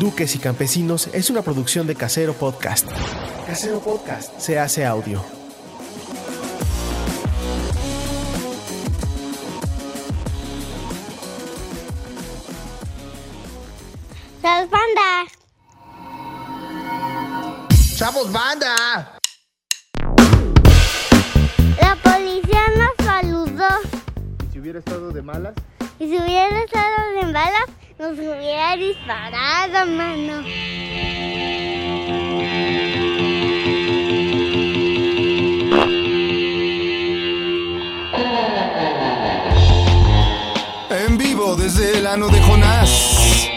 Duques y Campesinos es una producción de Casero Podcast. Casero Podcast se hace audio. Las bandas. ¡Chavos, banda! La policía nos saludó. Si hubiera estado de malas, Y si hubiera estado en balas, nos hubiera disparado, mano. En vivo desde el ano de Jonás.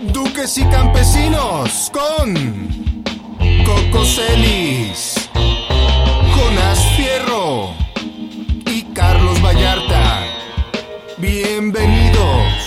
Duques y campesinos con Coco Celis, Jonás Fierro y Carlos Vallarta. Bienvenidos.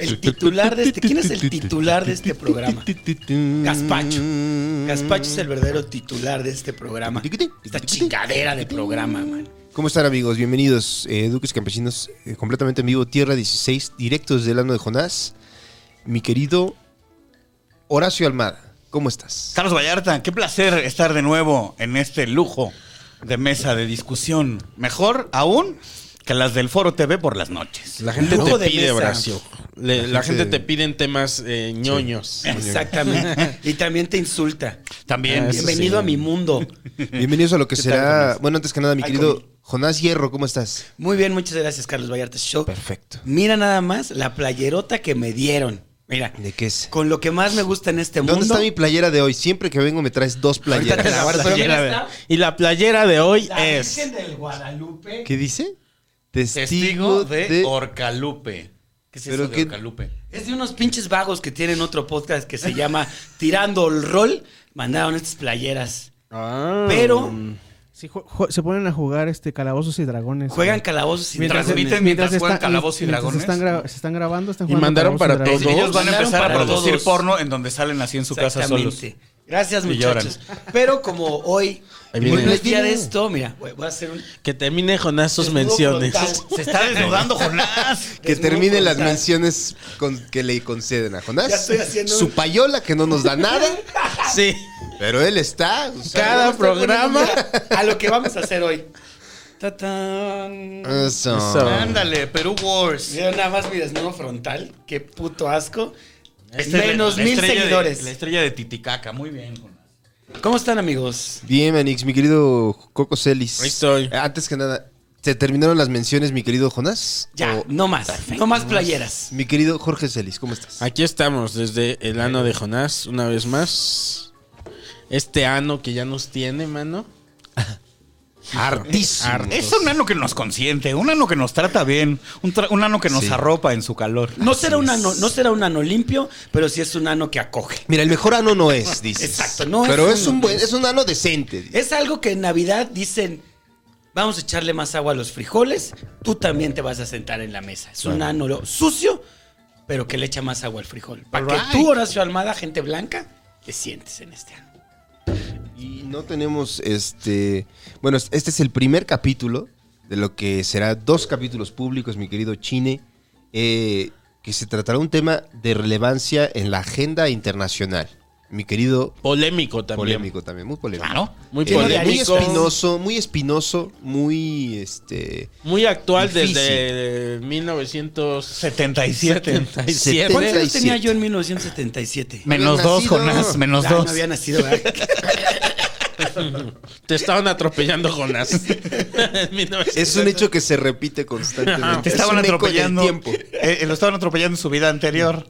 El titular de este. ¿Quién es el titular de este programa? Gaspacho. Gaspacho es el verdadero titular de este programa. Esta chingadera de programa, man. ¿Cómo están amigos? Bienvenidos, eh, Duques Campesinos, eh, completamente en vivo, Tierra 16, directos del ano de Jonás. Mi querido Horacio Almada, ¿cómo estás? Carlos Vallarta, qué placer estar de nuevo en este lujo de mesa de discusión. Mejor aún que las del Foro TV por las noches. La gente Lujo te de pide. Horacio. Le- la, gente- gente te pide en temas eh, ñoños. Exactamente. y también te insulta. También. Ah, Bienvenido sí. a mi mundo. Bienvenidos a lo que ¿Qué tal, será, bueno, antes que nada, mi Ay, querido. Jonás Hierro, ¿cómo estás? Muy bien, muchas gracias, Carlos Vallarta Show. Perfecto. Mira nada más la playerota que me dieron. Mira, ¿De qué es? con lo que más me gusta en este ¿Dónde mundo. está mi playera de hoy? Siempre que vengo me traes dos playeras. la Playera y la playera de hoy la es. Virgen del Guadalupe. ¿Qué dice? Testigo de, Orcalupe. ¿Qué es eso de qué- Orcalupe? Es de unos pinches vagos que tienen otro podcast que se llama Tirando el Rol. Mandaron estas playeras. Ah. Pero Sí, se ponen a jugar este calabozos y dragones. juegan calabozos y Mientras, dragones. transmiten mientras juegan está- Calabozos y mientras Dragones. Se están, gra- se están grabando, están Y jugando mandaron y para Dragones. todos. Ellos van a Mandaron empezar a para producir todos. porno en donde salen así en su casa solos. Gracias, Y muchachos. Pero como hoy, viene. no es día de esto, mira, voy a hacer un. Que termine Jonás sus desnudo menciones. frontal. Se está desnudando Jonás. Que Desnudo termine las frontal. menciones con, que le conceden a Jonás. Ya estoy haciendo Su un- payola que no nos da nada, Sí. pero él está. o sea, Cada programa. A lo que vamos a hacer hoy. ¡Tatán! Eso. Eso. Ándale, Perú Wars. Mira nada más mi desnudo frontal. Qué puto asco. Esta es Menos la mil estrella de- seguidores. la estrella de Titicaca. Muy bien, Jonás. ¿Cómo están, amigos? Bien, Manix, mi querido Coco Celis. Ahí estoy. Eh, Antes que nada, ¿se terminaron las menciones, mi querido Jonás? Ya, O- no más. No más playeras. Mi querido Jorge Celis, ¿cómo estás? Aquí estamos desde el ano de Jonás, una vez más. Este ano que ya nos tiene, mano. Hartísimo. Hartos. Es un ano que nos consiente, un ano que nos trata bien, un, tra- un ano que nos Sí. arropa en su calor. No será, un ano, no será un ano limpio, pero sí es un ano que acoge. Mira, el mejor ano no es, dices. Exacto, no es Pero es un buen, es un ano decente. Es algo que en Navidad dicen, vamos a echarle más agua a los frijoles, tú también te vas a sentar en la mesa. Es un ano sucio, pero que le echa más agua al frijol. Para que tú, Horacio Almada, gente blanca, te sientes en este ano. No tenemos este. Bueno, este es el primer capítulo de lo que será dos capítulos públicos, mi querido Chine, eh, que se tratará un tema de relevancia en la agenda internacional. Mi querido Polémico también. polémico también, muy polémico. Claro. Muy Eh, muy polémico. espinoso, muy espinoso, muy este. Muy actual Difícil. desde 1977. 77. ¿Cuántos años 77? tenía yo en 1977? Menos dos. Jonás, menos Ah, dos. no había nacido, ¿verdad? Te estaban atropellando, 1900. Es un hecho que se repite constantemente. Te Es estaban eco en el atropellando. tiempo. Eh, lo estaban atropellando en su vida anterior.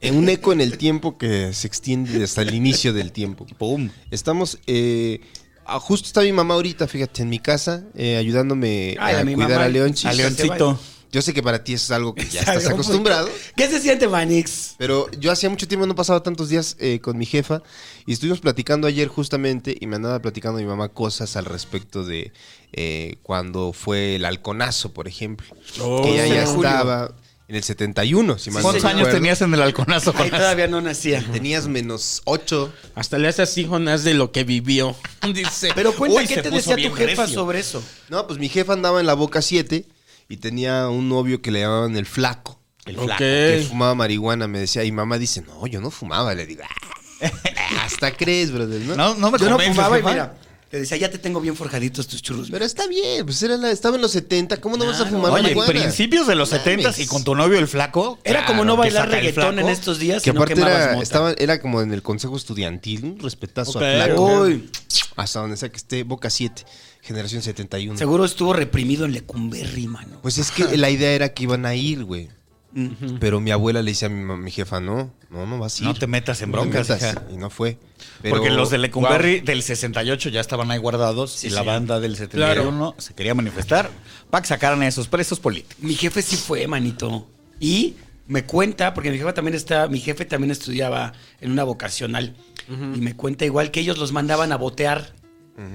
En un eco en el tiempo que se extiende hasta el inicio del tiempo. Pum. Estamos. eh, ah, justo está mi mamá ahorita, fíjate, en mi casa, eh, ayudándome Ay, a a mi cuidar mamá. a Leonchis. A Leoncito. Yo sé que para ti eso es algo que ya estás muy- acostumbrado. ¿Qué se siente, Manix? Pero yo hacía mucho tiempo no pasaba tantos días eh, con mi jefa y estuvimos platicando ayer justamente y me andaba platicando mi mamá cosas al respecto de eh, cuando fue el halconazo, por ejemplo. Oh. que ella ya estaba en el 71, si mal no ¿Cuántos años recuerdo. tenías en el halconazo, Ahí Jonás? todavía no nacía. Tenías menos 8. Hasta le hace así, Jonás, de lo que vivió. Dice. Pero cuenta, Uy, ¿qué te decía tu jefa recio. sobre eso? No, pues mi jefa andaba en la boca 7 y tenía un novio que le llamaban el flaco. El flaco. Que fumaba marihuana, me decía. Y mamá dice, no, yo no fumaba. Le digo, "Ah, hasta crees, brother. ¿no? No, no me Yo no fumaba y mira, te decía, ya te tengo bien forjaditos tus churros. Pero está bien, pues era la- estaba en los 70, ¿cómo no vas a fumar Oye, marihuana? principios de los Mames. 70 y con tu novio el flaco. Era como no bailar reggaetón flaco. en estos días, Que sino aparte quemabas era, mota. estaba, era como en el consejo estudiantil, un respetazo Ok, a flaco. Uy, Hasta donde sea que esté, Boca 7, generación 71. seguro estuvo reprimido en Lecumberri, mano. Pues es que la idea era que iban a ir, güey. Pero mi abuela le dice a mi, jefa, no, no, no vas a ir. No te metas en No broncas, metas. hija. Y no fue. Pero- Porque los de Lecumberri del 68 ya estaban ahí guardados y la banda del 71 se quería manifestar para que sacaran a esos presos políticos. Mi jefe sí fue, manito. Y me cuenta, porque mi jefe también está, mi jefe también estudiaba en una vocacional. Y me cuenta igual que ellos los mandaban a botear.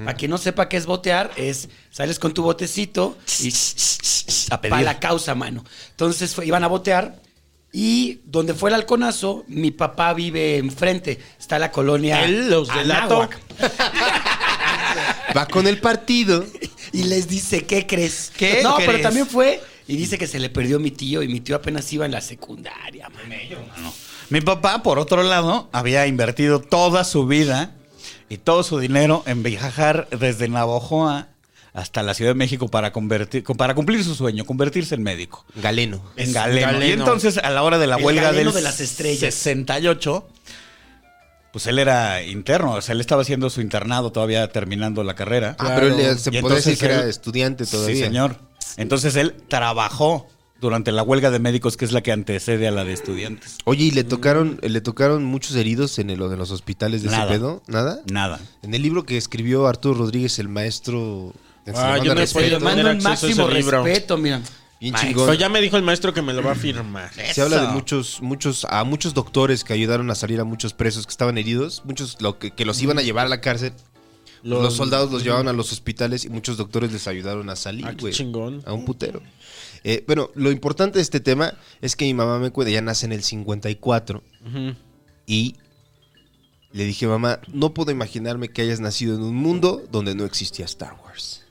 Para quien no sepa qué es botear, es sales con tu botecito y A pedir. para la causa, mano. Entonces fue- iban a botear y donde fue el halconazo, mi papá vive enfrente. Está la colonia Él los. Anáhuac. Va con el partido. Y les dice, ¿qué crees? ¿Qué No, pero también fue y dice que se le perdió mi tío y mi tío apenas iba en la secundaria, man. Mi papá, por otro lado, había invertido toda su vida y todo su dinero en viajar desde Navojoa hasta la Ciudad de México para convertir, para cumplir su sueño, convertirse en médico. Galeno. En galeno. galeno. Y entonces, a la hora de la El huelga galeno del de las estrellas. 68, pues él era interno, o sea, él estaba haciendo su internado todavía terminando la carrera. Ah, pero él se puede decir entonces que era él- estudiante todavía. Sí, señor. Entonces él trabajó durante la huelga de médicos, que es la que antecede a la de estudiantes. Oye, ¿y le tocaron, le tocaron muchos heridos en el- en los hospitales de Nada. ese pedo? ¿Nada? Nada. En el libro que escribió Arturo Rodríguez, el maestro... Ah, yo he respeto, mando un máximo libro. respeto, mira. Bien Maestro. chingón. Pero ya me dijo el maestro que me lo va a firmar. Se habla de muchos, muchos, a muchos doctores que ayudaron a salir a muchos presos que estaban heridos, muchos lo que, que los iban a llevar a la cárcel. Los, soldados los llevaban a los hospitales y muchos doctores les ayudaron a salir, Ah, güey. chingón. A un putero. Eh, bueno, lo importante de este tema es que mi mamá me cuenta, ya nace en el 54 Ujú. y le dije, mamá, no puedo imaginarme que hayas nacido en un mundo donde no existía Star Wars.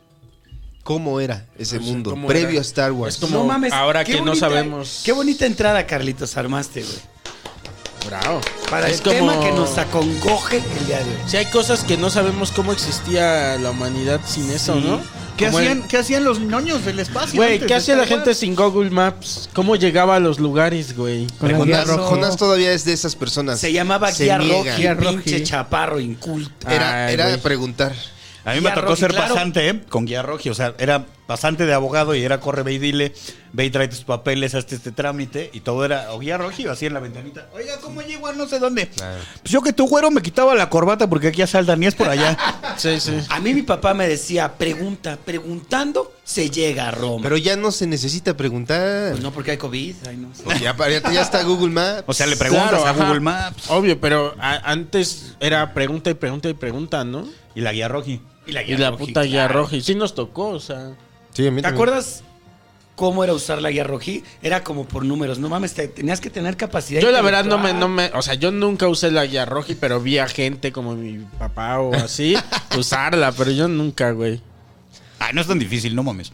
¿Cómo era ese No sé mundo previo era. a Star Wars? Es como ahora que no sabemos. Qué bonita entrada, Carlitos, armaste, güey. Bravo. Para Es el como- tema que nos acongoje el día de hoy. Si hay cosas que no sabemos cómo existía la humanidad sin eso, ¿no? ¿Qué el- hacían, ¿Qué hacían los ñoños del espacio? Güey, ¿qué hacía la gente sin Google Maps? ¿Cómo llegaba a los lugares, güey? Jonás. Jonás todavía es de esas personas. Se llamaba Se Guía Guía pinche chaparro inculto. Era, Ay, era preguntar. A mí Guía me tocó ser claro. pasante ¿eh? con guía roji. O sea, era pasante de abogado y era corre, ve y dile, ve y trae tus papeles, hazte este trámite. Y todo era o guía roji o así en la ventanita. Oiga, ¿cómo llego a no sé dónde? Pues yo que tu güero me quitaba la corbata porque aquí asaltan y es por allá. Sí, sí. A mí mi papá me decía, pregunta, preguntando se llega a Roma. Pero ya no se necesita preguntar. Pues no porque hay COVID. Ay, no. Porque ya, ya- ya está Google Maps. O sea, le preguntas Claro, a ajá. Google Maps. Obvio, pero a- antes era pregunta y pregunta y pregunta, ¿no? Y la guía roji. Y la Y la Roji, puta guía claro. roja. Y sí nos tocó, o sea. Sí, a mí ¿Te también. acuerdas cómo era usar la guía rojí, era como por números. No mames, te- tenías que tener capacidad. Yo la verdad no me, no me, o sea, yo nunca usé la guía roja, pero vi a gente como mi papá o así usarla, pero yo nunca, güey. Ay, no es tan difícil, no mames.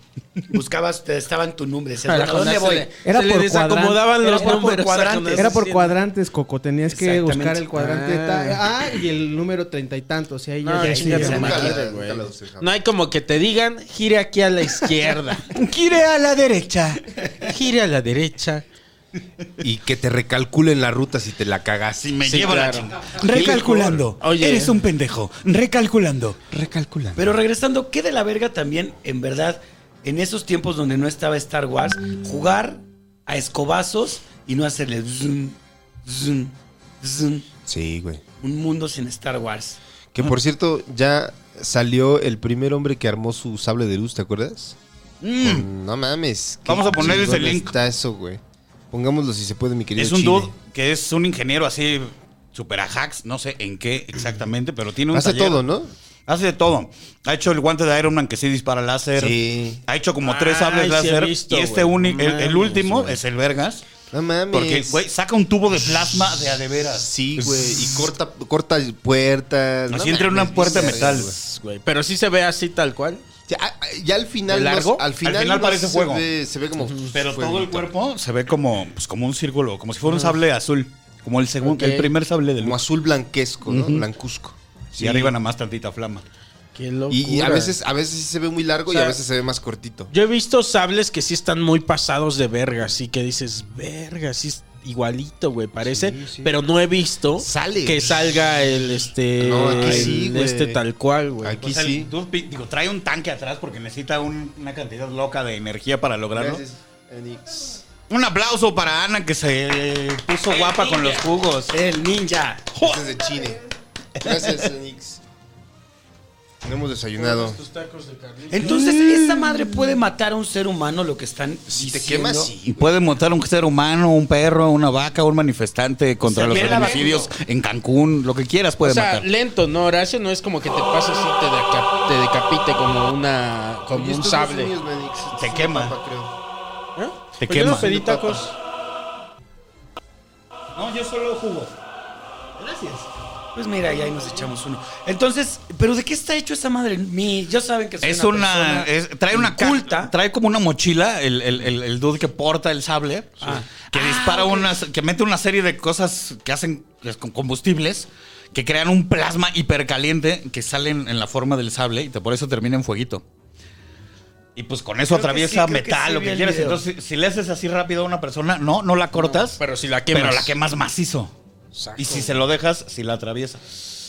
Buscabas, te estaban tu nombre. decías, A ¿a dónde voy? Era por desacomodaban los números. a cuadrantes. Era por cuadrantes, Coco. Tenías que buscar el cuadrante de ta- Ah. ah, y el número treinta y tantos. Y ahí No, ya ya- güey. jamás. No hay como que te digan, gire aquí a la izquierda, Gire a la derecha. gire a la derecha. Y que te recalculen la ruta si te la cagas. Si me Sí, lleva la chingada. Recalculando. Oye. Eres un pendejo. Recalculando. Recalculando. Pero regresando, ¿qué de la verga también, en verdad, en esos tiempos donde no estaba Star Wars, jugar a escobazos y no hacerle zoom, zoom, zoom, Sí, güey. un mundo sin Star Wars? Que por cierto, ya salió el primer hombre que armó su sable de luz, ¿te acuerdas? Con- No mames. Vamos a ponerles el link. Está eso, güey. Pongámoslo si se puede, mi querido Es un Chile. dude que es un ingeniero así, super a hacks, no sé en qué exactamente, pero tiene un Hace taller. todo, ¿no? Hace de todo. Ha hecho el guante de Iron Man que sí dispara láser. Sí. Ha hecho como tres sables láser. visto, y este único, el, último es el Vergas. No mames. Porque, güey, saca un tubo de plasma de a de veras. Sí, güey. Y corta, corta puertas. Así No entra una mames, puerta de metal. Güey, pero sí se ve así tal cual. Ya, ah, ya al final. ¿De no- largo? al final, Al final no parece se fuego. ve- se ve como. Pero todo el cuerpo se ve como, pues, como un círculo, como si fuera un sable azul. Como el segundo, el primer sable del Como azul blanquesco, ¿no? Blancuzco. Y arriba nada más tantita flama. Qué locura. Y, y a veces a veces sí se ve muy largo O sea, y a veces se ve más cortito. Yo he visto sables que sí están muy pasados de verga, así que dices, verga, sí igualito, güey, parece. Sí, sí. Pero no he visto Sale. que salga el este No, aquí el- sí, güey. este tal cual, güey. Aquí O sea, sí. digo, trae un tanque atrás porque necesita un- una cantidad loca de energía para lograrlo. Gracias, Enix. Un aplauso para Ana que se puso guapa con los jugos. El ninja. Este es de Chile. Gracias, Enix. No hemos desayunado. Entonces, esa madre puede matar a un ser humano, lo que están Si te diciendo. quemas, sí. Y puede matar a un ser humano, un perro, una vaca, un manifestante contra Se los la homicidios en Cancún, lo que quieras puede o sea, matar. lento, ¿no, Horacio? No es como que te pase así, te, deca- te decapite como una como un sable. Te quema. de papa, creo. ¿Eh? Te Pues yo quema. no pedí tacos. No, yo solo jugo. Gracias. Pues mira, y ahí nos echamos uno. Entonces, ¿pero de qué está hecho esa madre? Mi, ya saben que soy Es una. persona es- trae una culta. Trae como una mochila el, el, el, el dude que porta el sable. Ah. Que Ah, dispara unas. Que mete una serie de cosas que hacen que es con combustibles. Que crean un plasma hipercaliente que salen en la forma del sable y te- por eso termina en fueguito. Y pues con eso Creo que atraviesa sí, metal, lo que video. Entonces, si, si le haces así rápido a una persona, no, no la cortas. Pero si la quemas. pero la quemas macizo. Exacto. Y si se lo dejas, si la atraviesa.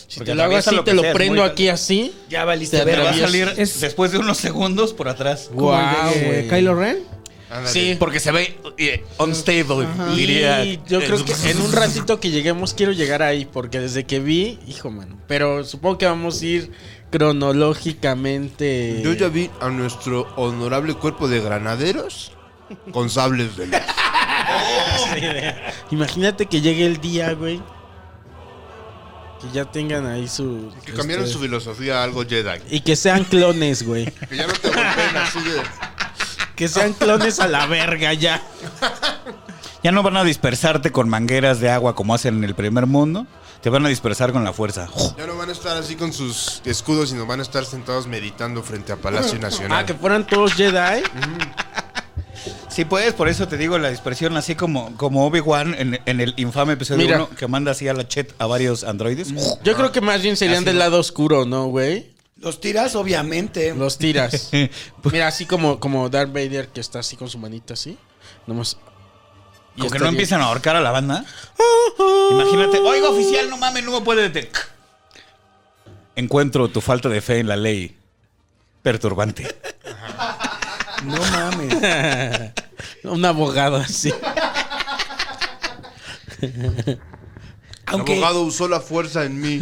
Si Porque te lo hago así, lo te lo sea, prendo aquí así. Ya valiste Te Te va a salir Es- después de unos segundos por atrás. Eh, güey. Kylo Ren. Sí. Porque se ve eh, unstable, diría. Y yo creo que en un ratito que lleguemos quiero llegar ahí, porque desde que vi, hijo mano. Pero supongo que vamos a ir cronológicamente. Yo ya vi a nuestro honorable cuerpo de granaderos con sables de luz. Imagínate que llegue el día, güey. Que ya tengan ahí su. Que cambiaron este, su filosofía a algo Jedi. Y que sean clones, güey. Que ya no te golpeen así de. Que sean clones a la verga ya. Ya no van a dispersarte con mangueras de agua como hacen en el primer mundo. Te van a dispersar con la fuerza. Ya no van a estar así con sus escudos, sino van a estar sentados meditando frente a Palacio Nacional. Ah, que fueran todos Jedi. Sí, pues, por eso te digo la dispersión, así como, como Obi-Wan en, en el infame episodio Mira. 1 que manda así a la chet a varios androides. Yo creo que más bien serían Así del no. lado oscuro, ¿no, güey? Los tiras, obviamente. Los tiras. Mira, así como, como Darth Vader que está así con su manita así. Nomás. y Como que no estaría- empiezan a ahorcar a la banda. Imagínate, oiga oficial, no mames, no me puede detener. Encuentro tu falta de fe en la ley perturbante. No mames. Un abogado así. El abogado usó la fuerza en mí,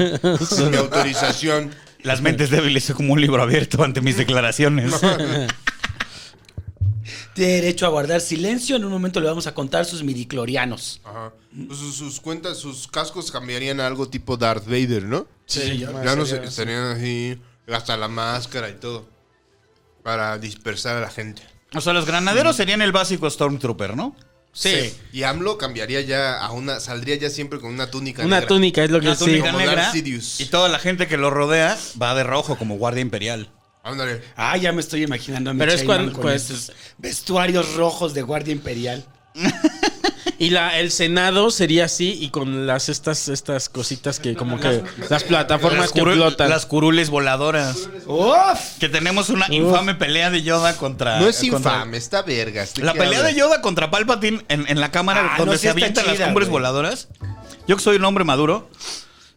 sin mi autorización. Las mentes débiles son como un libro abierto ante mis declaraciones. tiene derecho a guardar silencio. En un momento le vamos a contar sus midiclorianos. Ajá. Pues sus, sus cuentas, sus cascos cambiarían a algo tipo Darth Vader, ¿no? Sí, Ya no sé, estarían así, hasta la máscara y todo. Para dispersar a la gente. O sea, los granaderos serían el básico Stormtrooper, ¿no? Sí. Y AMLO cambiaría ya a una, saldría ya siempre con una túnica Una negra. túnica es lo que Una sí. túnica como negra. Y toda la gente que lo rodea va de rojo como guardia imperial. Ándale. Ah, ya me estoy imaginando a mi Pero es cuando- con pues- estos vestuarios rojos de guardia imperial. Y la, el Senado sería así y con las estas estas cositas que como que las plataformas Las, que curul- flotan. las curules voladoras. ¡Uf! Que tenemos una infame pelea de Yoda contra. No es contra- infame, está vergas. ¿de La pelea de Yoda contra Palpatine en, en la cámara Ah, donde no, sí se avientan las cumbres güey. voladoras. Yo que soy un hombre maduro,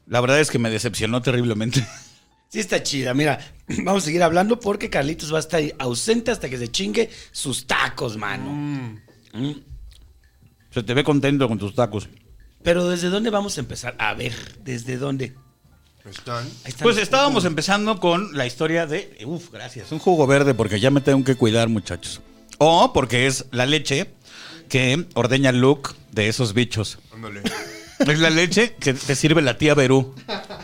la verdad es que me decepcionó terriblemente. Sí está chida. Mira, vamos a seguir hablando porque Carlitos va a estar ausente hasta que se chingue sus tacos, mano. Mm. Se te ve contento con tus tacos. Pero ¿desde dónde vamos a empezar? A ver, ¿desde dónde? Están. Pues estábamos empezando con la historia de. Uf, gracias. Un jugo verde porque ya me tengo que cuidar, muchachos. O porque es la leche que ordeña Luke de esos bichos. Ándale. Es la leche que te sirve la tía Berú.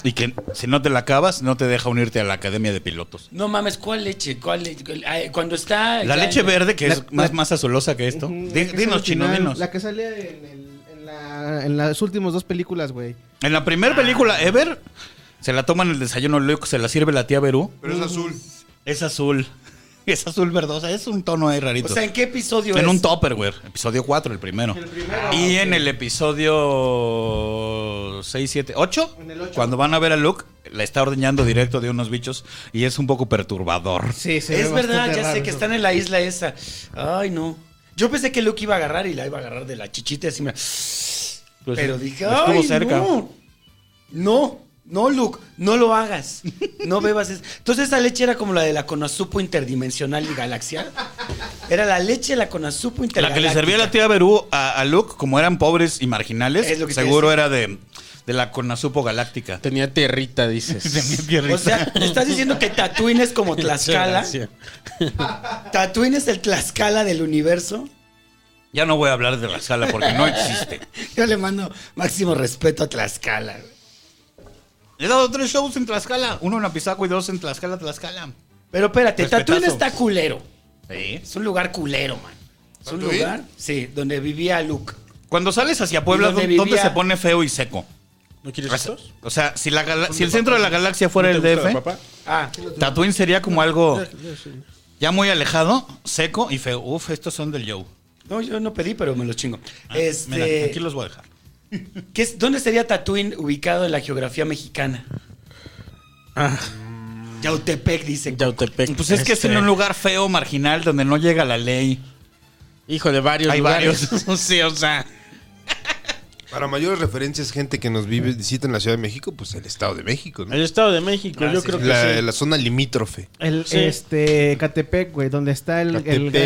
Y que si no te la acabas, no te deja unirte a la academia de pilotos. No mames, ¿cuál leche? ¿Cuál leche? Ay, Cuando está... La ya- leche verde, que La- es más, la- más azulosa que esto. Ujú, Di- la que es dinos, al chino, final, dinos. La que salía en, el- en la- en las últimas dos películas, güey. En la primera película ever, se la toman el desayuno Luke, se la sirve la tía Berú. Pero es azul. Es azul. Es azul verdosa, es un tono ahí rarito. O sea, ¿en qué episodio En es? un Tupperware, episodio 4, el primero. y en el episodio 6, 7, 8, En el ocho. cuando van a ver a Luke, la está ordeñando directo de unos bichos y es un poco perturbador. Sí, sí. Es verdad, ya sé que están en la isla esa. Ay, no. Yo pensé que Luke iba a agarrar y la iba a agarrar de la chichita y así me... Pues, Pero dije, estuvo ay, cerca. no. No, no, Luke, no lo hagas. No bebas eso. Entonces esa leche era como la de la Konosupo interdimensional y galaxial. Era la leche de la Konosupo La intergaláctica. que le servía la tía Berú a, a Luke, como eran pobres y marginales, Es lo que te seguro era de, de la Conasupo Galáctica. Tenía tierrita, dices. O sea, ¿estás diciendo que Tatooine es como Tlaxcala? ¿Tatooine es el Tlaxcala del universo? Ya no voy a hablar de la sala porque no existe. Yo le mando máximo respeto a Tlaxcala. He dado tres shows en Tlaxcala. Uno en Apizaco y dos en Tlaxcala, Tlaxcala. Pero espérate, Respetazo. Tatooine está culero. Sí. Es un lugar culero, man. Es un lugar, sí, donde vivía Luke. Cuando sales hacia Puebla, ¿Y dónde se pone feo y seco? ¿No quieres estos? o sea, si, la gala- si el centro de la galaxia fuera el ¿No te gusta la DF, papa? Ah, Tatooine sería como algo ya muy alejado, seco y feo. Uf, estos son del Joe. no, yo no pedí, pero me los chingo. Ah, este, Mira, aquí los voy a dejar. ¿Qué es- ¿Dónde sería Tatooine ubicado en la geografía mexicana? Ah, Yautepec, dice. Yautepec. Pues es que es Este, en un lugar feo, marginal, donde no llega la ley. Hijo de varios Hay lugares. varios. sí, o sea. Para mayores referencias, gente que nos vive, visita en la Ciudad de México, pues el Estado de México, ¿no? El Estado de México, Ah, yo sí, creo que La, sí. la zona limítrofe. El, Sí. Este, Catepec, güey, donde está el,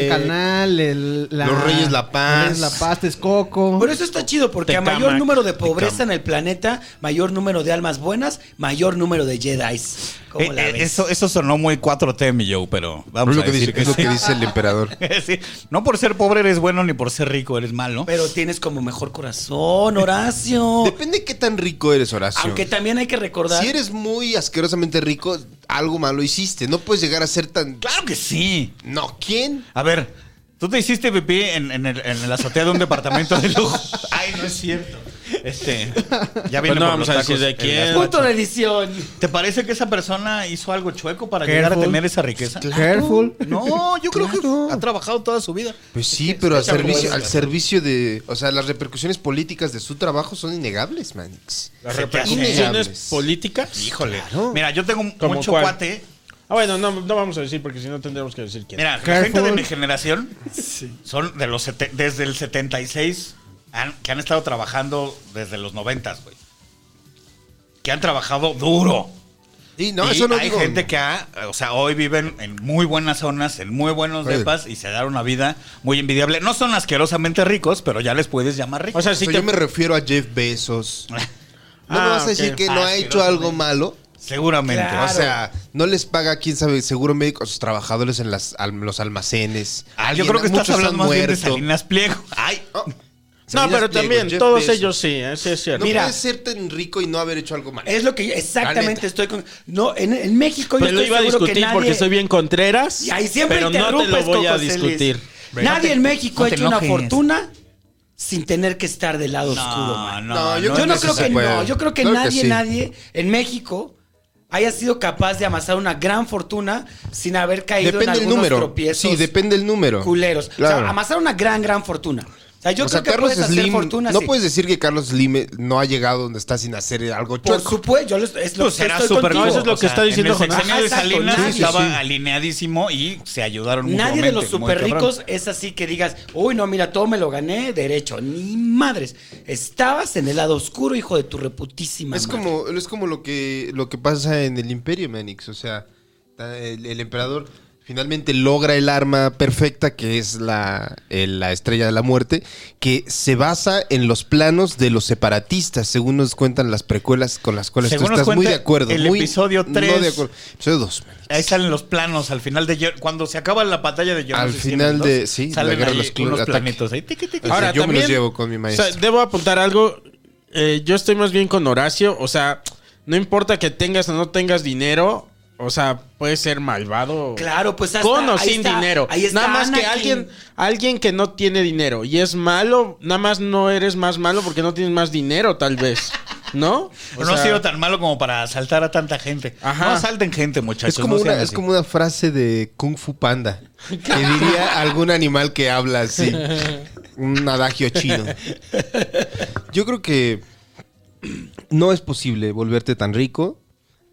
Canal, el, la- Los Reyes La Paz. Los Reyes La Paz, Texcoco. Por eso está chido, porque a mayor número de pobreza en el planeta, mayor número de almas buenas, mayor número de Jedis. ¿Cómo Eh, la eh, ves? eso, eso sonó muy 4T, mi Joe, pero vamos es lo a que decir dice, que es lo sí. que dice el emperador. Sí, No por ser pobre eres bueno, ni por ser rico eres malo. Pero tienes como mejor corazón, Horacio. Depende qué tan rico eres, Horacio. Aunque también hay que recordar. Si eres muy asquerosamente rico, algo malo hiciste. No puedes llegar a ser tan... Claro que sí. No, ¿quién? A ver, tú te hiciste pipí en, en el, en la azotea de un departamento de lujo. Ay, no es cierto. Este, ya viene Pues no vamos a decir de el quién. Punto de edición. ¿Te parece que esa persona hizo algo chueco para llegar a Careful. tener esa riqueza? Careful. No, yo creo Claro. que ha trabajado toda su vida. Pues sí, pero al servicio, al servicio de... O sea, las repercusiones políticas de su trabajo son innegables, Manix. Las repercusiones políticas. Híjole. Mira, yo tengo ¿Cómo mucho cuál? cuate. Ah, bueno, no, no vamos a decir porque si no tendremos que decir quién. Mira, la Careful. gente de mi generación son de los sete- desde el 76 han- que han estado trabajando desde los 90, güey. Que han trabajado duro. Y no, Y eso no hay digo... gente que ha, o sea, hoy viven en muy buenas zonas, en muy buenos Oye. depas y se dan una vida muy envidiable. No son asquerosamente ricos, pero ya les puedes llamar ricos. O sea, O si sea, te... yo me refiero a Jeff Bezos. ¿No Ah, me vas a decir que no ha hecho algo malo? Seguramente. Claro. O sea, no les paga, quién sabe, seguro médico a sus trabajadores en las, al- los almacenes. Ah, yo creo que estás hablando más bien de. Salinas Pliego. Ay, Oh, No, Salinas pero Pliego, también, Jeff todos Bezos. ellos sí, eh, sí es cierto. No Mira. puedes ser tan rico y no haber hecho algo mal. Es lo que yo exactamente estoy con. No, en, en México yo pero lo estoy iba a seguro que discutir nadie- porque soy bien contreras. Y ahí siempre pero no te lo interrumpes, voy a Coco Celis. discutir. Nadie en México no ha te hecho una enojes. fortuna sin tener que estar del lado oscuro, man. No, yo no creo que no. Yo creo que Claro que nadie, sí. nadie en México haya sido capaz de amasar una gran fortuna sin haber caído Depende en del algunos número. tropiezos Sí, depende del número. culeros. O Claro. sea, amasar una gran, gran fortuna. O sea, yo o creo sea, que Carlos puedes hacer fortuna. no sí. puedes decir que Carlos Slim no ha llegado donde está sin hacer algo Por chueco. supuesto, yo lo- es lo Pues que será estoy contigo. No, eso es lo que está diciendo en el de estaba Sí, alineadísimo y se ayudaron Nadie de los super ricos es así que digas, uy, no, mira, todo me lo gané derecho. Ni madres. Estabas en el lado oscuro, hijo de tu reputísima. Es madre. como, es como lo que, lo que pasa en el Imperio, Manix. O sea, el emperador finalmente logra el arma perfecta, que es la, la estrella de la muerte, que se basa en los planos de los separatistas, según nos cuentan las precuelas con las cuales Según tú estás muy de acuerdo. el muy- episodio No tres. de acuerdo. Episodio 2. Ahí salen los planos al final de cuando se acaba la batalla de Jonas Al final de- ¿no? sí, salen ahí los unos ataque. planitos ahí. tiqui, tiqui. O sea, yo me los llevo con mi o maestro. sea, debo apuntar algo. eh, yo estoy más bien con Horacio. O sea, no importa que tengas o no tengas dinero. O sea, puedes ser malvado. Claro, pues hasta- Con o ahí sin está- dinero. ahí está nada más que alguien, alguien que no tiene dinero y es malo, nada más no eres más malo porque no tienes más dinero, tal vez. ¿No? Pero no ha sido tan malo como para asaltar a tanta gente. Ajá. No asalten gente, muchachos. Es como, no sean una, es así. como una frase de Kung Fu Panda. Que diría algún animal que habla así. Un adagio chino. Yo creo que no es posible volverte tan rico.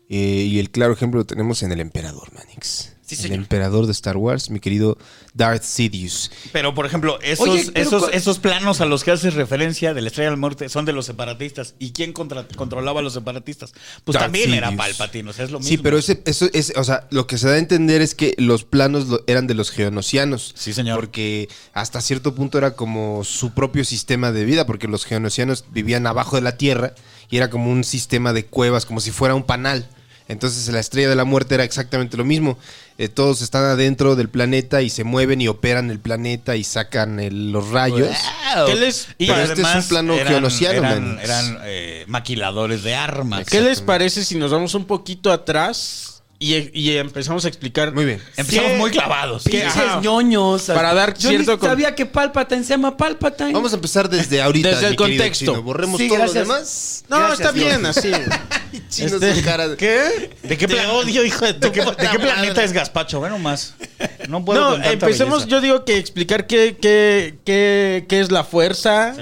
Eh, y el claro ejemplo lo tenemos en el emperador, Manix. Sí, el señor. emperador de Star Wars, mi querido Darth Sidious. Pero, por ejemplo, esos, Oye, pero esos, esos planos a los que haces referencia de la Estrella de la Muerte son de los separatistas. ¿Y quién contra- controlaba a los separatistas? Pues Darth también era. Palpatine, o sea, es lo mismo. Sí, pero ese, eso es, o sea, lo que se da a entender es que los planos lo- eran de los geonosianos. Sí, señor. Porque hasta cierto punto era como su propio sistema de vida, porque los geonosianos vivían abajo de la tierra y era como un sistema de cuevas, como si fuera un panal. Entonces la estrella de la muerte era exactamente lo mismo. Eh, todos están adentro del planeta y se mueven y operan el planeta y sacan el- los rayos. Wow. ¿Qué les- Y Pero este es un plano eran, geonosiano, eran, man. eran, eh, maquiladores de armas. ¿Qué les parece si nos vamos un poquito atrás y, y empezamos a explicar? Muy bien. Empezamos ¿Qué? muy clavados. ¿Qué? Ajá. ñoños. Para dar Yo cierto con- sabía que Palpatine se llama Palpatine. Vamos a empezar desde ahorita. Desde el contexto. Chino. Borremos Sí, todo gracias. lo demás. No, Gracias, está bien, Dios. así. Chino Este, cara. ¿Qué? ¿De qué, Te plan- odio, hijo de ¿De qué, de qué planeta es Gazpacho? Bueno, más. No puedo No, con tanta empecemos, belleza. yo digo que explicar qué, qué, qué, qué es la fuerza.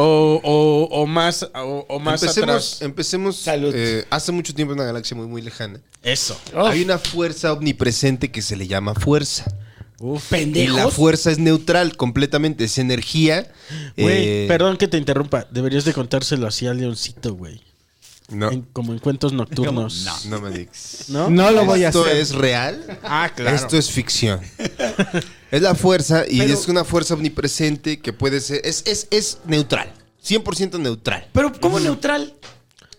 O, o, o más, o, o más empecemos, atrás. empecemos Salud. eh, hace mucho tiempo en una galaxia muy muy lejana. Eso. Hay una fuerza omnipresente que se le llama fuerza. Y pendejos. la fuerza es neutral completamente, es energía. Güey, eh, perdón que te interrumpa. Deberías de contárselo así al leoncito, güey. No, En- como en cuentos nocturnos. no me digas. ¿No? No lo voy a Esto hacer. es real. Ah, claro. Esto es ficción. es la fuerza y Pero- es una fuerza omnipresente que puede ser. Es, es, es neutral. 100% neutral. Pero, ¿cómo neutral?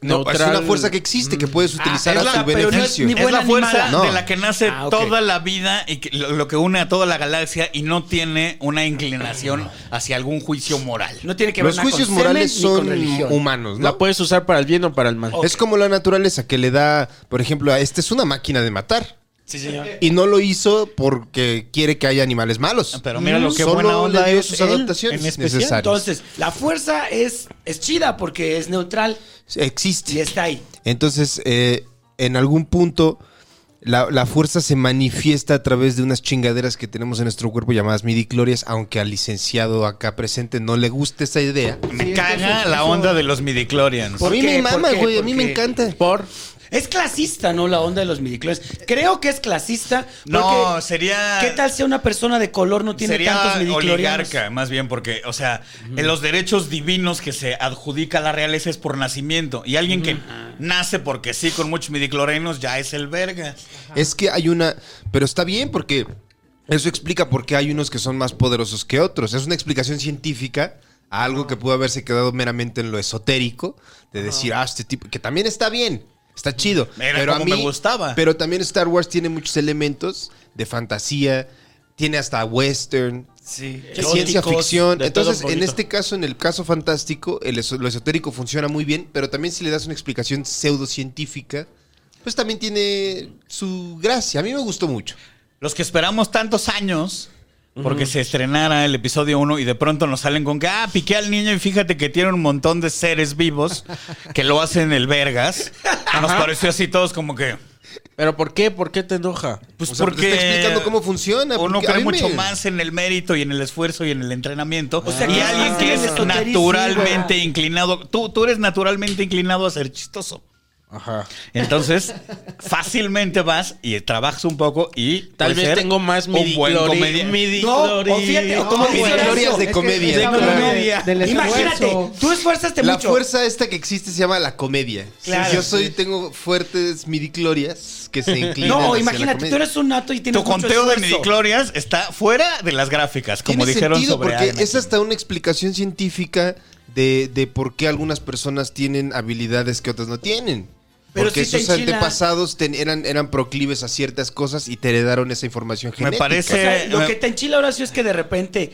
No, Neutral. es una fuerza que existe, que puedes utilizar es a la- tu pero no es beneficio. Es buena la fuerza. No. de la que nace Ah, toda la vida y que- lo, lo que une a toda la galaxia y no tiene una inclinación hacia algún juicio moral. No tiene que ver Los nada juicios con morales son humanos, ¿no? La puedes usar para el bien o para el mal. Es como la naturaleza que le da, por ejemplo, a este es una máquina de matar. Sí, señor. Y no lo hizo porque quiere que haya animales malos. Pero mira lo que Solo buena onda le dio es sus él, adaptaciones en especial. necesarias. Entonces, la fuerza es, es chida porque es neutral Existe. y está ahí. Entonces, eh, en algún punto, la, la fuerza se manifiesta a través de unas chingaderas que tenemos en nuestro cuerpo llamadas midichlorias, aunque al licenciado acá presente no le guste esa idea. Me caga la onda de los midichlorians. ¿Por a mí qué? me ¿Por mama, qué? güey, a ¿Por mí qué? me encanta. Por. Es clasista, ¿no? La onda de los midiclones. Creo que es clasista. No, porque sería- ¿Qué tal si una persona de color no tiene Sería tantos midichlorianos? oligarca, más bien, porque, o sea, en los derechos divinos que se adjudica a la realeza es por nacimiento. Y alguien que nace porque sí, con muchos midichlorianos, ya es el verga. Es que hay una. Pero está bien porque eso explica por qué hay unos que son más poderosos que otros. Es una explicación científica a algo que pudo haberse quedado meramente en lo esotérico. De decir, ah, este tipo. Que también está bien. Está chido. Era pero a mí. me gustaba. Pero también Star Wars tiene muchos elementos de fantasía. Tiene hasta western. Sí. ciencia ficción. Entonces, en este caso, en el caso fantástico, el eso- lo esotérico funciona muy bien, pero también si le das una explicación pseudocientífica, pues también tiene su gracia. A mí me gustó mucho. Los que esperamos tantos años porque se estrenara el episodio 1 y de pronto nos salen con que, ah, piqué al niño y fíjate que tiene un montón de seres vivos que lo hacen el vergas. Nos pareció así todos como que... ¿Pero por qué? ¿Por qué te enoja? Pues O sea, porque está explicando cómo funciona, Uno cree mucho me- más en el mérito y en el esfuerzo y en el entrenamiento. O sea, y que alguien que es naturalmente inclinado. Tú, tú eres naturalmente inclinado a ser chistoso. Ajá. Entonces, fácilmente vas y trabajas un poco y Tal vez tengo más un buen midichlori- No, o fíjate, o como de es que- comedia. de De comedia. del Imagínate, tú esfuerzaste La mucho. fuerza esta que existe se llama la comedia. Claro. Yo soy, tengo fuertes midiclorias que se inclinan. No, hacia la imagínate, comedia. tú eres un nato y tienes Tu mucho conteo de esfuerzo. midiclorias está fuera de las gráficas, como Tiene dijeron sentido sobre porque es hasta una explicación científica de, de por qué algunas personas tienen habilidades que otras no tienen. Pero porque sí te sus antepasados ten- eran, eran proclives a ciertas cosas y te heredaron esa información Me genética. parece- O sea, lo me- que te enchila, Horacio, es que de repente,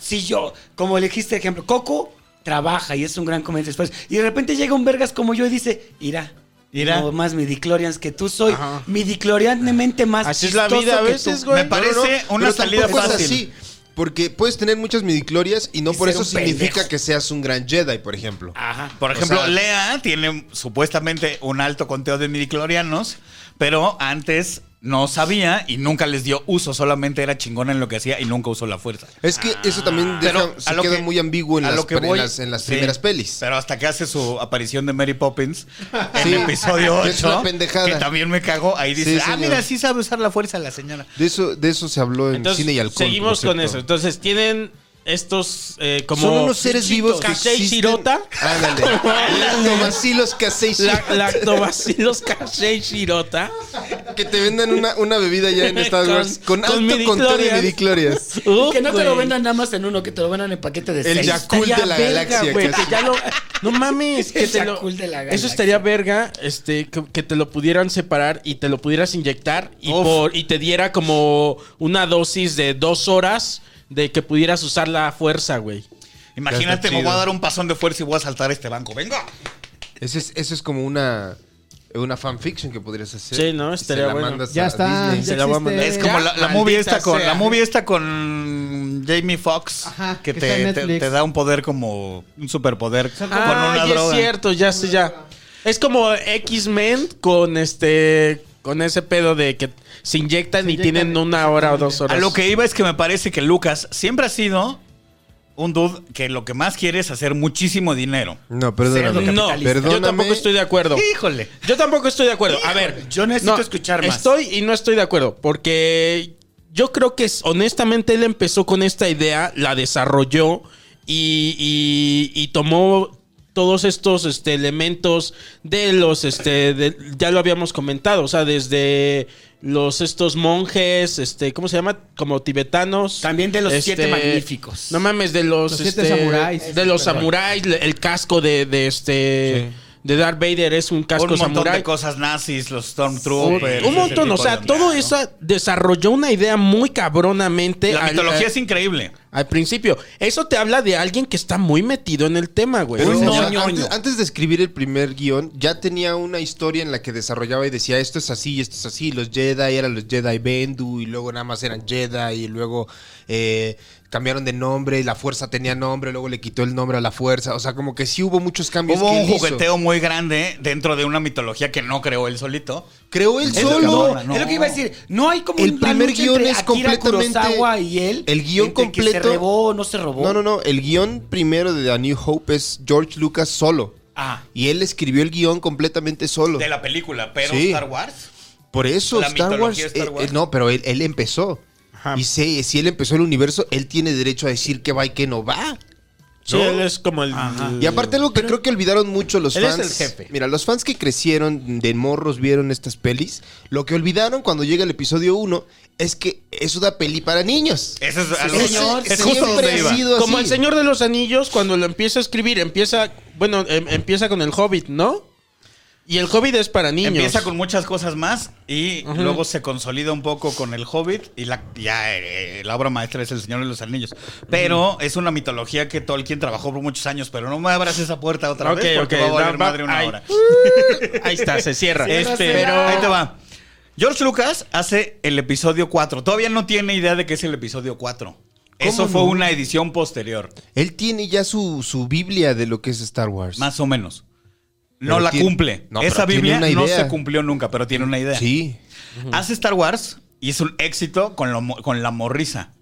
si yo, como le dijiste ejemplo, Coco trabaja y es un gran comediante después, y de repente llega un vergas como yo y dice, irá. Irá. No más midichlorians que tú soy. Ajá. Midichlorianmente más Así es la vida a veces, güey. Me parece No, no, una salida fácil. así, porque puedes tener muchas midiclorias y no Y por eso significa pendejo. que seas un gran Jedi, por ejemplo. Ajá. Por O ejemplo, sea- Lea tiene supuestamente un alto conteo de midiclorianos, pero antes no sabía y nunca les dio uso, solamente era chingona en lo que hacía y nunca usó la fuerza. Es que eso también deja- Pero se a lo queda que- muy ambiguo en a las, lo que en voy- las- en las sí, primeras pelis. Pero hasta que hace su aparición de Mary Poppins en Sí, el episodio que 8, es una pendejada. que también me cagó, ahí dice, Sí, ah, mira, sí sabe usar la fuerza la señora. De eso, de eso se habló en Entonces, cine y alcohol. seguimos con eso. Entonces, tienen estos eh, como... Son unos seres vivos que existen. Shirota. Ándale. Lactobacilos casei Shirota. lactobacilos Kasei Shirota. Que te vendan una, una bebida ya en Star Con- Wars con, con alto conteo de midiclorias. Uf, que no te lo vendan nada más en uno, que te lo vendan en paquete de El seis. De la verga, galaxia, que ya lo- no mames, que El te lo- de la eso galaxia. estaría verga, este, que, que te lo pudieran separar y te lo pudieras inyectar y, por, y te diera como una dosis de dos horas de que pudieras usar la fuerza, güey. Imagínate, me voy a dar un pasón de fuerza y voy a saltar este banco. ¡Venga! Ese es, eso es como una, una fanfiction que podrías hacer. Sí, ¿no? Estaría se la bueno. mandas Ya a está, Disney. ya Se la voy a mandar. Es como la, la movie esta con sea. la movie esta con Jamie Foxx Ajá, que, que te, te- da un poder como un superpoder con Ah, una ya droga. es cierto, ya sé, ya. Es como X-Men con este con ese pedo de que se inyectan Se y inyectan tienen una hora o dos horas. A lo que iba es que me parece que Lucas siempre ha sido un dude que lo que más quiere es hacer muchísimo dinero. No, perdóname. No, capitalista. yo tampoco estoy de acuerdo. Híjole. Yo tampoco estoy de acuerdo. A ver, Yo necesito escuchar más. Estoy y no estoy de acuerdo. Porque yo creo que es- honestamente él empezó con esta idea, la desarrolló y, y- y tomó todos estos este, elementos de los, este, de- ya lo habíamos comentado, o sea, desde los estos monjes, este, ¿cómo se llama? Como tibetanos. También de los Este, siete magníficos. No mames, de los, Los siete este, samuráis. de los samuráis, el casco de, de este de Darth Vader es un casco un montón de cosas nazis, los Stormtroopers. un montón, o sea, de- todo eso desarrolló una idea muy cabronamente La al, mitología al- es increíble. al principio. Eso te habla de alguien que está muy metido en el tema, güey. Pero, O sea, o sea, antes de escribir el primer guion, ya tenía una historia en la que desarrollaba y decía esto es así, esto es así. Los Jedi eran los Jedi Bendu y luego nada más eran Jedi y luego eh, cambiaron de nombre y la fuerza tenía nombre, luego le quitó el nombre a la fuerza. O sea, como que sí hubo muchos cambios. Hubo que un él hizo. jugueteo muy grande dentro de una mitología que no creó él solito. Creó él Es lo, solo. no. es lo que iba a decir. No hay como El una primer guion entre es Akira completamente- Kurosawa y él. el guion entre Que se completo- robó no se robó. No, no, no. El guion primero de A New Hope es George Lucas solo. Ah. Y él escribió el guion completamente solo. De la película, pero Sí. Star Wars. Por eso La Star Wars, Star eh, Wars. eh, no, pero él, él empezó. Ajá. Y sé, si él empezó el universo, él tiene derecho a decir que va y que no va. sí, él es como el. Y aparte algo que creo que olvidaron mucho los Él es fans. el jefe. Mira, los fans que crecieron de morros vieron estas pelis, lo que olvidaron cuando llega el episodio 1 es que es una peli para niños. Ese es, señor. es justo donde ha iba. sido Como así. el Señor de los Anillos, cuando lo empieza a escribir, empieza. Bueno, em- empieza con el Hobbit, ¿no? Y el Hobbit es para niños. Empieza con muchas cosas más y luego se consolida un poco con el Hobbit y la, ya eh, la obra maestra es El Señor de los Anillos. Pero es una mitología que Tolkien trabajó por muchos años, pero no me abras esa puerta otra vez porque ok, va a valer va- madre una ahí. hora. Ahí está, se cierra. Este, pero ahí te va. George Lucas hace el episodio 4. Todavía no tiene idea de qué es el episodio 4. Eso fue una edición posterior, Él tiene ya su, su Biblia de lo que es Star Wars. más o menos. No la tiene- cumple. no, Esa Biblia una no se cumplió nunca, pero tiene una idea. Sí. Hace Star Wars y es un éxito con, lo con la morrisa.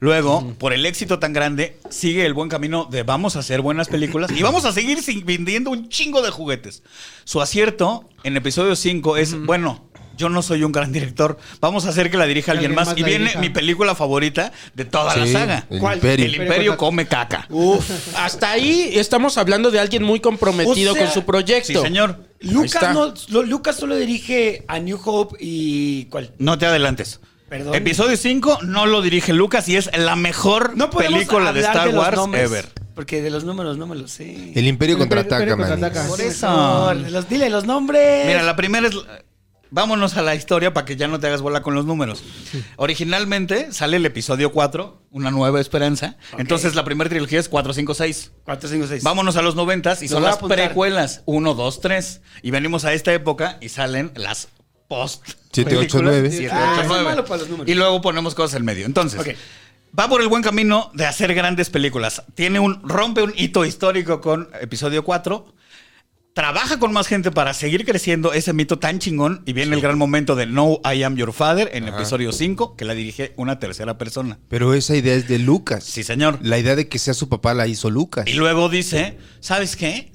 Luego, por el éxito tan grande, sigue el buen camino de vamos a hacer buenas películas y vamos a seguir sin- vendiendo un chingo de juguetes. Su acierto en episodio 5 es, bueno, yo no soy un gran director, vamos a hacer que la dirija alguien, alguien más. más Y viene dirija. mi película favorita de toda la saga. el ¿Cuál? Imperio. El Imperio come caca. Uf, hasta ahí estamos hablando de alguien muy comprometido O sea, con su proyecto. Sí, señor. Lucas, no, lo- Lucas solo dirige a New Hope y. ¿Cuál? No te adelantes. Perdón. Episodio 5 no lo dirige Lucas y es la mejor No película de Star Wars nombres, ever. Porque de los números no me los sé. El Imperio El contraataca, man. Por eso. Los, dile los nombres. Mira, la primera es. Vámonos a la historia para que ya no te hagas bola con los números. Originalmente sale el episodio 4, Una Nueva Esperanza. Entonces la primera trilogía es 4, 5, 6. 4, 5, 6. Vámonos a los 90 y son las precuelas 1, 2, 3. Y venimos a esta época y salen las post. Siete, ocho, películas, nueve. siete, Ah, ocho, soy nueve. malo para los números. Y luego ponemos cosas en medio. Entonces, Ok. va por el buen camino de hacer grandes películas. Tiene un rompe un hito histórico con episodio 4. Trabaja con más gente para seguir creciendo ese mito tan chingón. Y viene el gran momento de No, I Am Your Father en episodio 5, que la dirige una tercera persona. Pero esa idea es de Lucas. Sí, señor. La idea de que sea su papá la hizo Lucas. Y luego dice, ¿sabes qué?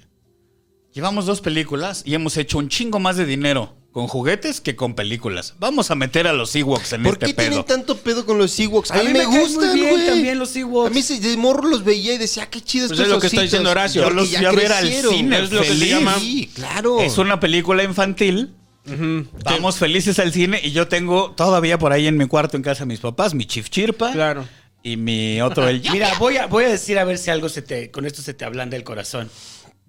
Llevamos dos películas y hemos hecho un chingo más de dinero con juguetes que con películas. Vamos a meter a los Ewoks en ¿Por este qué pedo. tienen tanto pedo con los Ewoks? A, A mí, mí me, gustan, muy bien güey. también los Ewoks. A mí se- de morro los veía y decía, "Ah, qué chidos Pues estos es lo que está ositos". diciendo Horacio. Yo los ya ver al cine, Es lo que se llama- Sí, claro. Es una película infantil. Vamos felices al cine y yo tengo todavía por ahí en mi cuarto en casa de mis papás mi Chief Chirpa. Claro. Y mi otro, el Mira, voy a, voy a decir a ver si algo se te. Con esto se te ablanda el corazón.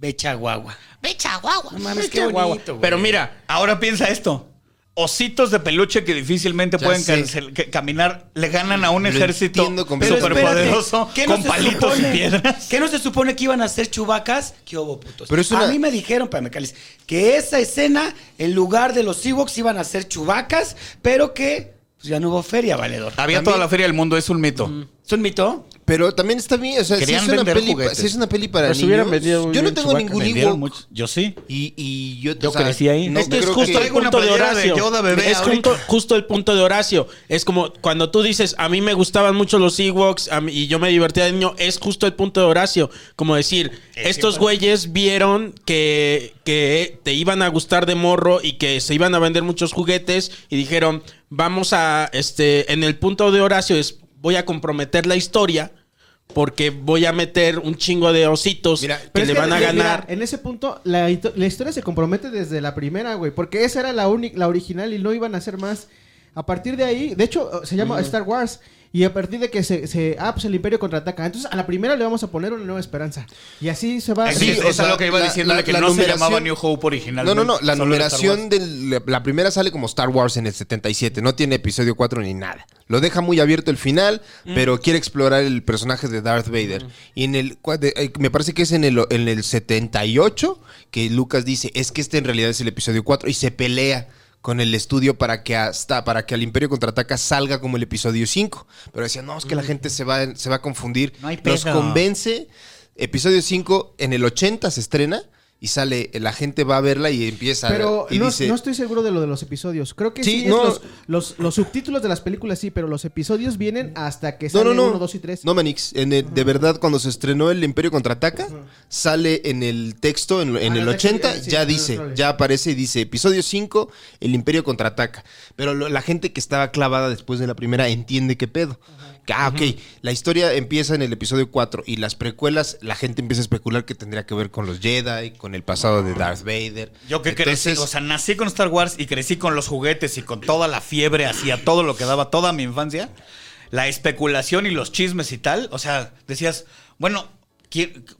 Ve Chihuahua. Ve Chihuahua. No mames, qué Chihuahua. bonito, güey. Pero mira, Ahora piensa esto. Ositos de peluche que difícilmente Ya pueden sé. cancel- que- caminar le ganan a un Lo ejército entiendo Pero completamente. superpoderoso espérate, ¿qué no con se palitos supone- y piedras. ¿Qué no se supone que iban a ser chubacas? ¿Qué hubo, putos? Pero es una- A mí me dijeron, para Cáliz, que esa escena, en lugar de los Ewoks, iban a ser chubacas, pero que pues, ya no hubo feria, valedor. Había toda la feria del mundo, es un mito. ¿Es un mito? Pero también está bien, o sea, si es, una peli, si es una peli para niños. hubieran vendido un yo no tengo ningún Ewok. Yo sí. Y, y yo, Yo crecí ahí. No es que es justo el Traigo una punto de Horacio. Yoda bebé es ahorita. justo, justo el punto de Horacio. Es como cuando tú dices, a mí me gustaban mucho los Ewoks a mí- y yo me divertía de niño, es justo el punto de Horacio. Como decir, estos güeyes vieron que, que te iban a gustar de morro y que se iban a vender muchos juguetes y dijeron, vamos a, este, en el punto de Horacio es, voy a comprometer la historia. Porque voy a meter un chingo de ositos Mira, que le van a mira, ganar. en ese punto, la, historia se compromete desde la primera, güey. Porque esa era la, única la original y no iban a hacer más. A partir de ahí, de hecho, se llama Star Wars. Y a partir de que se, se. Ah, pues el Imperio contraataca. Entonces a la primera le vamos a poner una nueva esperanza. Y así se va. Sí, es sea, lo que iba la- diciéndole la- que la no se llamaba New Hope No, originalmente. no, no. La numeración de la primera sale como Star Wars en el 77. No tiene episodio 4 ni nada. Lo deja muy abierto el final, pero quiere explorar el personaje de Darth Vader. Y en el. eh, Me parece que es en el, en el 78 que Lucas dice: Es que este en realidad es el episodio 4 y se pelea con el estudio para que hasta para que al Imperio contraataca salga como el episodio 5. Pero decía, no, es que la gente se va, se va a confundir. No hay Los convence. Episodio 5 en el 80 se estrena y sale, la gente va a verla y empieza Pero y no, dice, no estoy seguro de lo de los episodios. Creo que Sí, sí, no. los, los, los subtítulos de las películas sí, pero los episodios vienen hasta que salen no, no. 1, 2 y 3. No, Manix. En el- de verdad, cuando se estrenó el Imperio Contraataca, sale en el texto, en, en Ah, el el texto, 80, sí, ya dice, no, ya aparece y dice, episodio 5, el Imperio Contraataca. Pero lo- la gente que estaba clavada después de la primera entiende qué pedo. Ah, ok, la historia empieza en el episodio 4 y las precuelas, la gente empieza a especular que tendría que ver con los Jedi, con el pasado de Darth Vader. Yo que Entonces, crecí, o sea, nací con Star Wars y crecí con los juguetes y con toda la fiebre, hacía todo lo que daba toda mi infancia. La especulación y los chismes y tal, o sea, decías, bueno,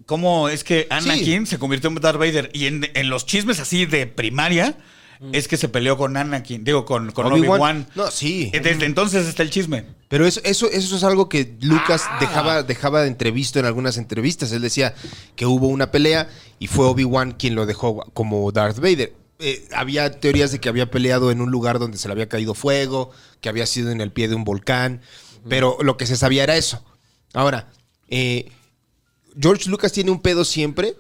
cómo es que Anakin se convirtió en Darth Vader. Y en, en los chismes así de primaria, es que se peleó con Anakin, digo, con, con Obi-Wan. No, sí. Desde entonces está el chisme. Pero eso, eso, eso es algo que Lucas Ah. dejaba, dejaba de entrevisto en algunas entrevistas. Él decía que hubo una pelea y fue Obi-Wan quien lo dejó como Darth Vader. Eh, había teorías de que había peleado en un lugar donde se le había caído fuego, que había sido en el pie de un volcán, pero lo que se sabía era eso. Ahora, eh, George Lucas tiene un pedo siempre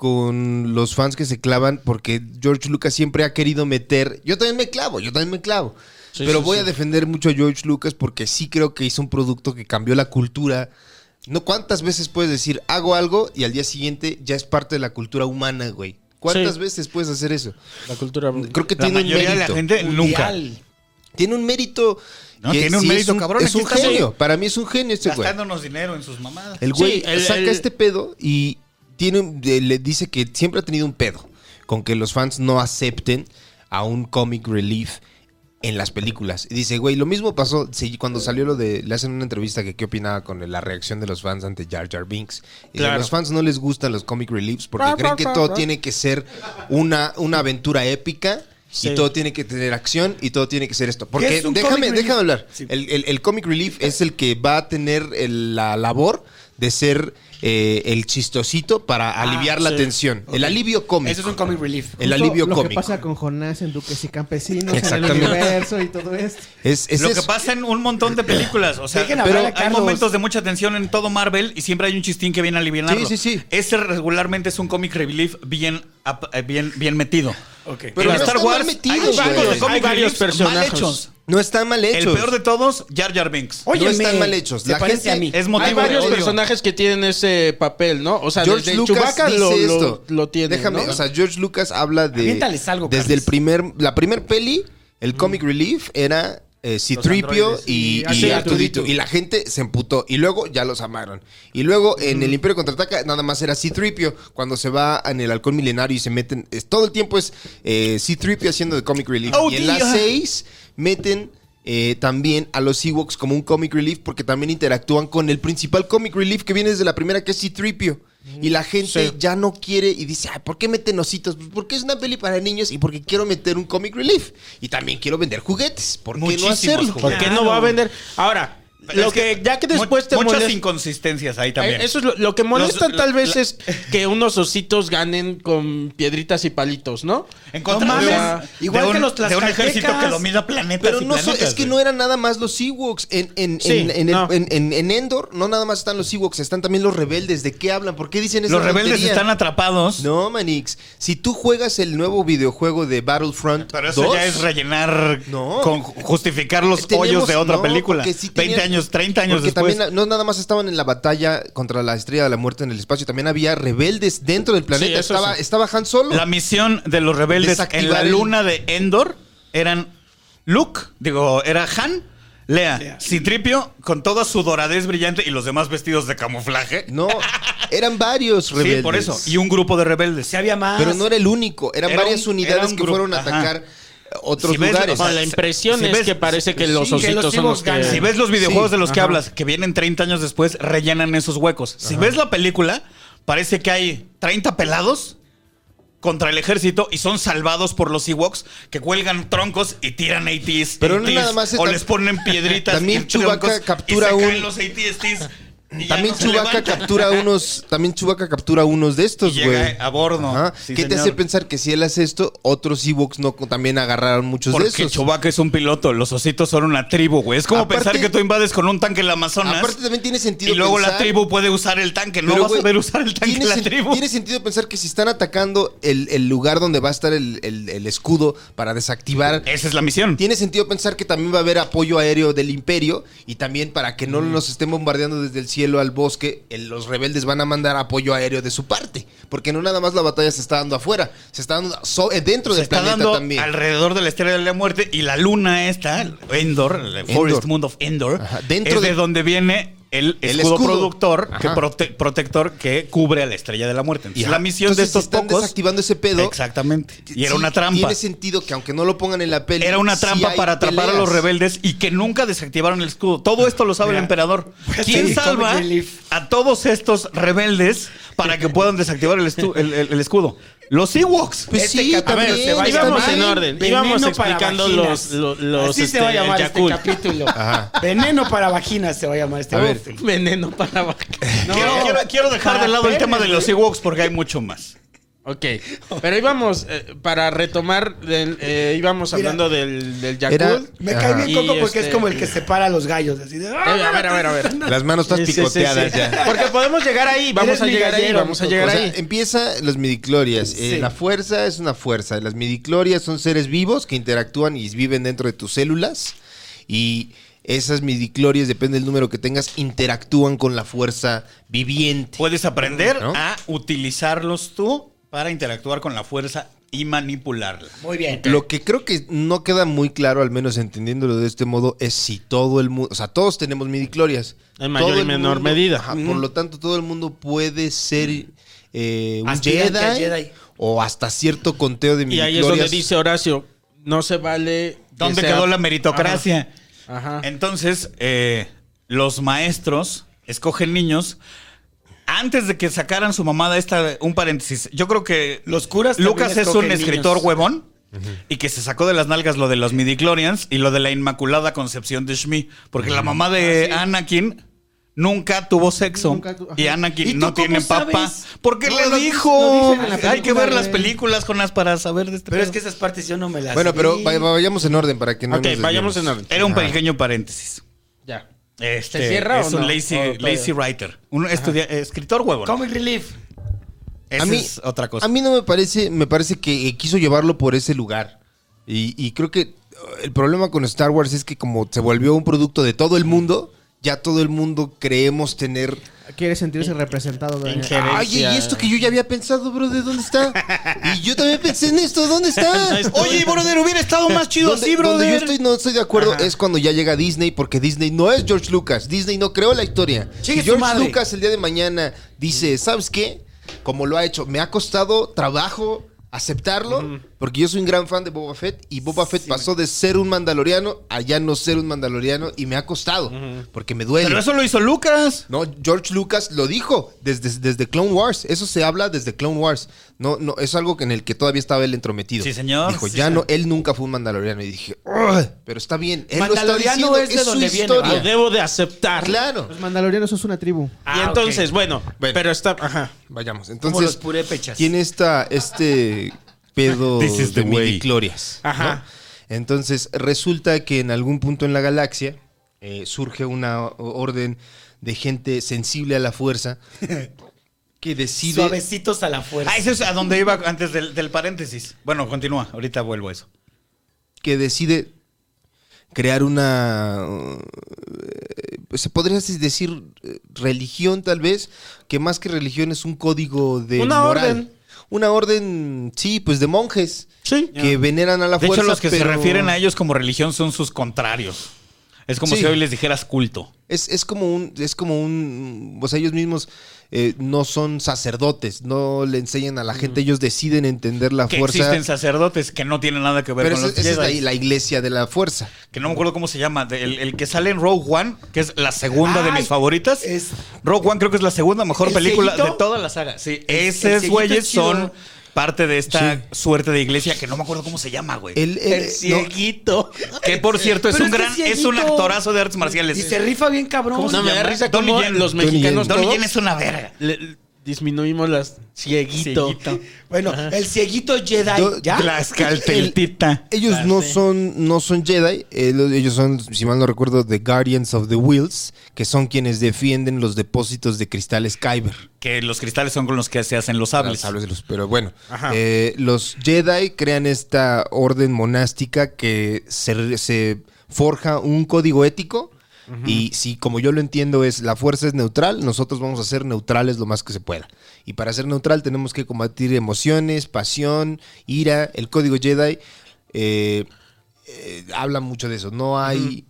con los fans que se clavan porque George Lucas siempre ha querido meter... Yo también me clavo, yo también me clavo. Sí, pero sí, voy sí. a defender mucho a George Lucas porque sí creo que hizo un producto que cambió la cultura. No cuántas veces puedes decir hago algo y al día siguiente ya es parte de la cultura humana, güey. ¿Cuántas Sí. veces puedes hacer eso? La cultura. Creo que La tiene un mayoría de la mérito. gente nunca. Tiene un mérito. No, tiene un sí mérito, es cabrón, Es un genio. Para mí es un genio este güey. Gastándonos dinero en sus mamadas. El güey Sí, el- saca el- este pedo y tiene, le dice que siempre ha tenido un pedo con que los fans no acepten a un comic relief en las películas. Y dice, güey, lo mismo pasó sí, cuando salió lo de... Le hacen una entrevista que qué opinaba con la reacción de los fans ante Jar Jar Binks. Y dice, los fans no les gustan los comic reliefs porque creen que todo tiene que ser una, una aventura épica. Sí. Y todo tiene que tener acción y todo tiene que ser esto. Porque es déjame, déjame hablar. Sí. El, el- el comic relief es el que va a tener el- la labor de ser eh, el chistosito para aliviar la tensión. El alivio cómico. Eso es un comic relief. El Justo alivio lo cómico. que pasa con Jonás en Duques y Campesinos, en el Exactamente. universo y todo esto. Es, es lo eso. que pasa en un montón de películas. O sea, pero hay Carlos. momentos de mucha tensión en todo Marvel y siempre hay un chistín que viene a aliviarlo. Sí, sí, sí. Ese regularmente es un comic relief bien, bien, bien metido. Pero en no Star están mal Wars metidos, hay varios mal hechos. No están mal hechos. El peor de todos, Jar Jar Binks. Óyeme, no están mal hechos. La parece gente a mí. es motivo Hay varios personajes que tienen ese papel, ¿no? O sea, George desde Lucas Chewbacca dice lo, lo- esto. lo tiene. Déjame, ¿no? o sea, George Lucas habla de algo, desde Carlos. el primer la primer peli, el comic relief era eh, C-3PO androides. y, Y y Artudito. Y la gente se emputó. Y luego ya los amaron. Y luego en el Imperio Contraataca nada más era C-3PO. Cuando se va en el Halcón Milenario y se meten... es- todo el tiempo es eh, C-3PO haciendo de comic relief. Oh, y en las. 6 meten... eh, también a los Ewoks como un comic relief porque también interactúan con el principal comic relief que viene desde la primera que es C-3PO. Y la gente Sí. ya no quiere y dice, Ay, ¿por qué meten ositos? Pues porque es una peli para niños y porque quiero meter un comic relief. Y también quiero vender juguetes. ¿Por qué no hacerlo? juguetes. ¿Por qué no va a vender? Ahora, Pero lo es que, ya que después mu- te Muchas inconsistencias ahí también. Eh, Eso es lo, lo que molesta Los- tal vez la- es que unos ositos ganen con piedritas y palitos, ¿no? En contra No de mames, igual de que un- los De un ejército que domina planetas Pero y no so- es que no eran nada más los Ewoks. En, en, Sí, en, en no. en- en- en Endor no nada más están los Ewoks, están también los rebeldes. ¿De qué hablan? ¿Por qué dicen eso? Los rebeldes están atrapados. No, Manix. Si tú juegas el nuevo videojuego de Battlefront Pero eso 2, ya es rellenar No. con justificar los Tenemos- hoyos de otra no, película. porque sí 20 tenían- años, 30 años porque después. también no nada más estaban en la batalla contra la estrella de la muerte en el espacio, también había rebeldes dentro del planeta. estaba, sí. estaba Han Solo. La misión de los rebeldes en la luna de Endor eran Luke, digo, era Han, Lea. Citripio con toda su doradez brillante y los demás vestidos de camuflaje. No, eran varios rebeldes. Sí, por eso. Y un grupo de rebeldes. Si había más. Pero no era el único, eran Era varias un- unidades era un que grupo, fueron a ajá. Otros Si ves, lugares. o sea, No, la impresión si es ves- que parece que los sí, que los ositos son los que... Si ves los videojuegos Sí, de los que hablas, que vienen 30 años después, rellenan esos huecos. Si ves la película, parece que hay 30 pelados contra el ejército y son salvados por los Ewoks que cuelgan troncos y tiran ATs. Pero no ATs, nada más o les ponen piedritas. También y Chewbacca captura y se un- caen los ATSTs. Y También levantan. captura unos, también Chewbacca captura unos de estos, Y güey. a bordo. Sí, ¿Qué te señor. hace pensar que si él hace esto, otros Ewoks no también agarraron muchos Porque de esos? Chewbacca es un piloto, los ositos son una tribu, güey. Es como Aparte- pensar que tú invades con un tanque en la Amazonas. Aparte también tiene sentido y luego la pensar- tribu puede usar el tanque. No Pero, vas a güey, ver usar el tanque tiene la tribu. Tiene sentido pensar que si están atacando el, el lugar donde va a estar el, el- el escudo para desactivar. Esa es la misión. Tiene sentido pensar que también va a haber apoyo aéreo del imperio y también para que Mm. no nos estén bombardeando desde el cielo al bosque, el- los rebeldes van a mandar apoyo aéreo de su parte. Porque no nada más la batalla se está dando afuera, se está dando so- eh, dentro Se del está planeta dando también. alrededor de la estrella de la muerte y la luna esta, Endor, el Forest Moon of Endor, Ajá, dentro es de, de- donde viene el El escudo, escudo. productor, que prote- protector que cubre a la estrella de la muerte. Entonces, Y la misión de estos están pocos. desactivando ese pedo. Exactamente. Y era Sí, una trampa. Tiene sentido que aunque no lo pongan en la peli. Era una trampa para atrapar a los rebeldes y que nunca desactivaron el escudo. Todo esto lo sabe el emperador. ¿Quién Sí, salva a todos estos rebeldes para que puedan desactivar el, el- el- el escudo? Los Ewoks. Pues Este sí, capítulo también. se va a íbamos llamar en orden. Veneno íbamos para explicando vaginas. los, los, los, Así se este, va a llamar el este capítulo. Ajá. Veneno para vaginas se va a llamar este A ver. Veneno para vaca. No, quiero, quiero- quiero dejar para de lado el tema de los. Ewoks porque hay mucho más. Ok, pero íbamos, eh, para retomar, del- eh, íbamos Mira. hablando del, del Era- Yakult. Me cae bien Y Coco porque este- es como el que separa a los gallos. Así de, Eh, a ver, a ver, a ver. Las manos están Sí, sí, sí, picoteadas sí. ya. Porque podemos llegar ahí, vamos Eres a llegar ahí, vamos a llegar O sea, ahí. empieza los midiclorias. Eh, Sí. la fuerza es una fuerza. Las midiclorias son seres vivos que interactúan y viven dentro de tus células. Y esas midiclorias, depende del número que tengas, interactúan con la fuerza viviente. Puedes aprender ¿No? a utilizarlos tú para interactuar con la fuerza y manipularla. Muy bien. Lo que creo que no queda muy claro, al menos entendiéndolo de este modo, es si todo el mundo, o sea, todos tenemos midiclorias. En mayor Todo y menor mundo- medida. ajá, Por lo tanto, todo el mundo puede ser eh, un Jedi, Jedi. o hasta cierto conteo de Y midiclorias. ahí es donde dice Horacio, no se vale... que ¿Dónde sea- quedó la meritocracia? Ajá. Ajá. Entonces, eh, los maestros escogen niños. Antes de que sacaran su mamada, esta, un paréntesis. Yo creo que Los curas Lucas es un escritor huevón y que se sacó de las nalgas lo de los midichlorians y lo de la inmaculada concepción de Shmi. Porque la mamá de Anakin nunca tuvo sexo. Nunca tu- ajá. y Anakin ¿Y tú no tiene papá. Porque No, le lo- dijo. Hay que ver las películas con las para saber de este Pero es que esas partes yo no me las Bueno, pero vi. vayamos en orden para que no Ok, nos vayamos en orden. Era un pequeño paréntesis. Ya. Este, ¿Se cierra es o un no? lazy, O lazy writer. Un estudia- escritor huevo. Comic Relief. Esa A mí- es otra cosa. A mí no me parece, me parece que eh, quiso llevarlo por ese lugar. Y, y creo que uh, el problema con Star Wars es que como se volvió un producto de todo el mundo, ya todo el mundo creemos tener... Quiere sentirse representado. Oye, y esto que yo ya había pensado, bro, ¿de dónde está? Y yo también pensé en esto, ¿dónde está? Oye, brother, hubiera estado más chido Donde- así, donde brother. yo estoy, no estoy de acuerdo es cuando ya llega Disney, porque Disney no es George Lucas. Disney no creó la historia. Su George madre. Lucas el día de mañana dice, ¿sabes qué? Como lo ha hecho, me ha costado trabajo aceptarlo, porque yo soy un gran fan de Boba Fett y Boba Fett pasó de ser un mandaloriano a ya no ser un mandaloriano y me ha costado, porque me duele. Pero eso lo hizo Lucas. No, George Lucas lo dijo desde, desde Clone Wars. Eso se habla desde Clone Wars. No, no, es algo que en el que todavía estaba él entrometido. Sí, señor. Dijo, Sí, ya señor. no, él nunca fue un mandaloriano. Y dije, pero está bien. Él lo está Mandaloriano diciendo, es de es, donde su viene, historia. Lo debo de aceptar. Claro. Los mandalorianos son una tribu. Y Ah, entonces, ok. bueno, Bueno. pero está... Ajá. Vayamos. Como Entonces, los purépechas. tiene esta, este pedo This is de ¿no? Ajá. Entonces, resulta que en algún punto en la galaxia eh, surge una orden de gente sensible a la fuerza que decide... Suavecitos a la fuerza. Ah, eso es a donde iba antes del, del paréntesis. Bueno, continúa. Ahorita vuelvo a eso. que decide crear una eh, se podría decir religión tal vez que más que religión es un código de Una moral. orden. una orden sí pues de monjes Sí. que veneran a la De fuerza hecho, los que se refieren a ellos como religión son sus contrarios. Es como Sí. si hoy les dijeras culto. es, es como un es como un o sea ellos mismos eh, no son sacerdotes no le enseñan a la gente ellos deciden entender la Que fuerza existen sacerdotes que no tienen nada que ver pero con esa, los esa es la, la iglesia de la fuerza Que no me acuerdo cómo se llama. El, el que sale en Rogue One, que es la segunda de mis favoritas. es- Rogue One creo que es la segunda mejor ¿El película de toda la saga. Sí, esos güeyes es chido. Parte de esta Sí. suerte de iglesia que no me acuerdo cómo se llama, güey. el, el- El no, cieguito. Que por cierto es Pero un gran, cieguito. es un actorazo de artes marciales. Y se rifa bien cabrón. ¿Cómo se No, me da risa Yen. los Donnie mexicanos. Donnie Yen es una verga. le- disminuimos las... Cieguito. Cieguito. Bueno, el cieguito Jedi. Do- ¿Ya? Tlaxcalteltita. Ellos Ah, no sí. son, no son Jedi, eh, lo- ellos son, si mal no recuerdo, The Guardians of the Wheels, que son quienes defienden los depósitos de cristales Kyber. Que los cristales son con los que se hacen los Los sables. sables de luz. Pero bueno, Ajá. eh, los Jedi crean esta orden monástica que se, se forja un código ético. Y si, como yo lo entiendo, es la fuerza es neutral, nosotros vamos a ser neutrales lo más que se pueda. Y para ser neutral tenemos que combatir emociones, pasión, ira. El código Jedi eh, eh, habla mucho de eso. No hay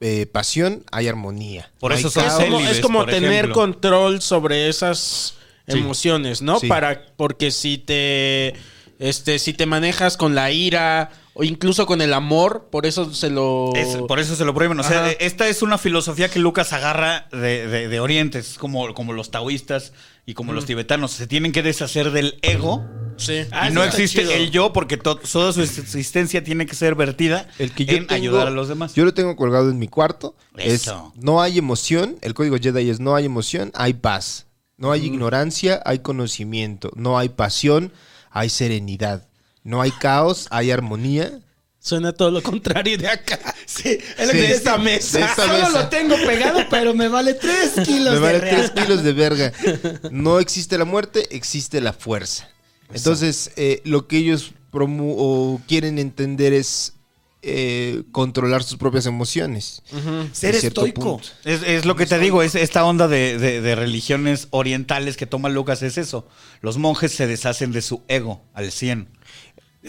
eh, pasión, hay armonía. Por No eso son Es caos. como, célibes, es como por tener ejemplo. control sobre esas emociones, ¿no? Sí. Para, porque si te, este, si te manejas con la ira o incluso con el amor, por eso se lo. Es- por eso se lo prohíben. O sea, Ajá. eh, esta es una filosofía que Lucas agarra de, de- de Oriente. Es como, como los taoístas y como los tibetanos. Se tienen que deshacer del ego. Sí. Ah, y no eso está existe chido. el yo porque to- toda su existencia tiene que ser vertida El que yo en tengo- ayudar a los demás. Yo lo tengo colgado en mi cuarto. Eso. Es no hay emoción. El código Jedi es no hay emoción, hay paz. No hay ignorancia, hay conocimiento. No hay pasión, hay serenidad. No hay caos, hay armonía. Suena todo lo contrario de acá. Sí, es lo Sí. que De esta mesa. De esta Solo mesa. lo tengo pegado, pero me vale 3 kilos Me vale de tres real. kilos de verga. No existe la muerte, existe la fuerza. Entonces, eh, lo que ellos promu o quieren entender es eh, controlar sus propias emociones. Ser estoico. Es, es lo que te digo, es esta onda de, de- de religiones orientales que toma Lucas es eso. Los monjes se deshacen de su ego al 100.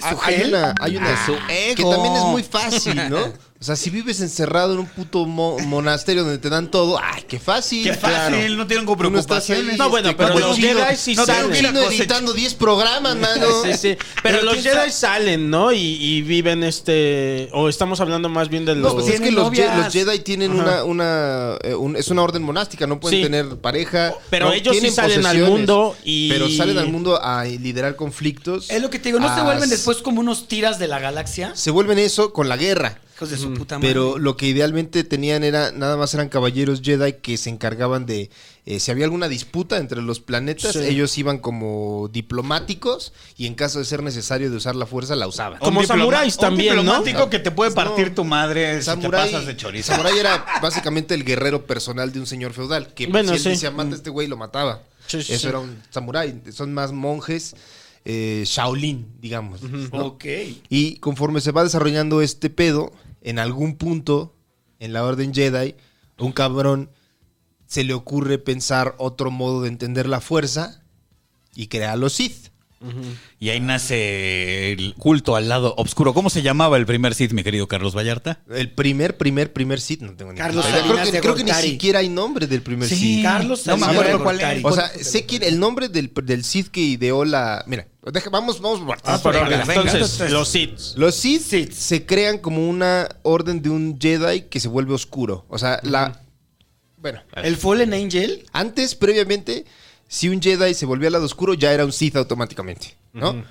Ah, hay una, hay una Ah, su que también es muy fácil, ¿no? O sea, si vives encerrado en un puto mo- monasterio donde te dan todo, ¡ay, qué fácil! Qué fácil, no tienen no estás preocupaciones. No, bueno, este, pero cuando los Jedi sí no tengo que ir salen. editando 10 programas, mano. Sí, sí. Pero, Pero los Jedi salen, ¿no? Y, y viven este. O estamos hablando más bien de No, los. pues es que los, Je- novias. los Jedi tienen una, una eh, un- es una orden monástica, no pueden Sí. tener pareja. Pero no, ellos sí salen al mundo y- Pero salen al mundo a liderar conflictos. Es lo que te digo, ¿no se vuelven después como unos tiras de la galaxia? Se vuelven eso con la guerra. Hijos de su puta madre. Pero lo que idealmente tenían era, nada más eran caballeros Jedi que se encargaban de, eh, si había alguna disputa entre los planetas, Sí. ellos iban como diplomáticos y en caso de ser necesario de usar la fuerza, la usaban. Como samuráis también, Un ¿no? diplomático que te puede No. partir tu madre si te Samurai, pasas de chorizo. Samurai era básicamente el guerrero personal de un señor feudal. Que Bueno, si él sí. decía mata a este güey, lo mataba. Sí, Eso sí. era un samurái. Son más monjes eh, Shaolin, digamos. ¿no? Ok. Y conforme se va desarrollando este pedo, en algún punto en la Orden Jedi, un cabrón se le ocurre pensar otro modo de entender la fuerza y crea a los Sith. Y ahí nace el culto al lado oscuro. ¿Cómo se llamaba el primer Sith, mi querido Carlos Vallarta? El primer, primer, primer Sith, no tengo ni Carlos idea. Salinas Creo que, creo que ni siquiera hay nombre del primer Sí. Sith. Carlos No me acuerdo cuál es. O sea, sé quién, el nombre del, del Sith que ideó la. Mira, deja- vamos, vamos por. Ah, por venga. Entonces, los Sith. Los Sith, Sith. se crean como una orden de un Jedi que se vuelve oscuro. O sea, la. Bueno, El Fallen Angel. antes, previamente, si un Jedi se volvía al lado oscuro, ya era un Sith automáticamente, ¿no?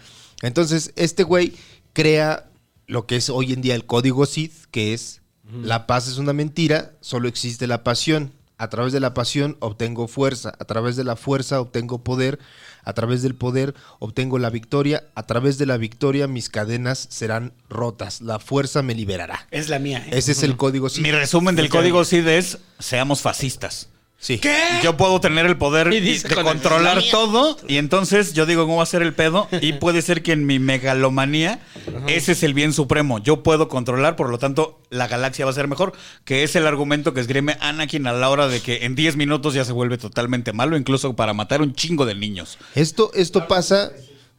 Entonces, este güey crea lo que es hoy en día el código Sith, que es la paz es una mentira, solo existe la pasión. A través de la pasión obtengo fuerza, a través de la fuerza obtengo poder, a través del poder obtengo la victoria, a través de la victoria mis cadenas serán rotas, la fuerza me liberará. Es la mía. ¿eh? Ese es el código Sith. Mi resumen del código Sith es seamos fascistas. Sí. ¿Qué? Yo puedo tener el poder Y dice de el- controlar todo y entonces yo digo cómo va a ser el pedo y puede ser que en mi megalomanía ese es el bien supremo. Yo puedo controlar, por lo tanto la galaxia va a ser mejor, que es el argumento que esgrime Anakin a la hora de que en 10 minutos ya se vuelve totalmente malo, incluso para matar un chingo de niños. Esto, esto pasa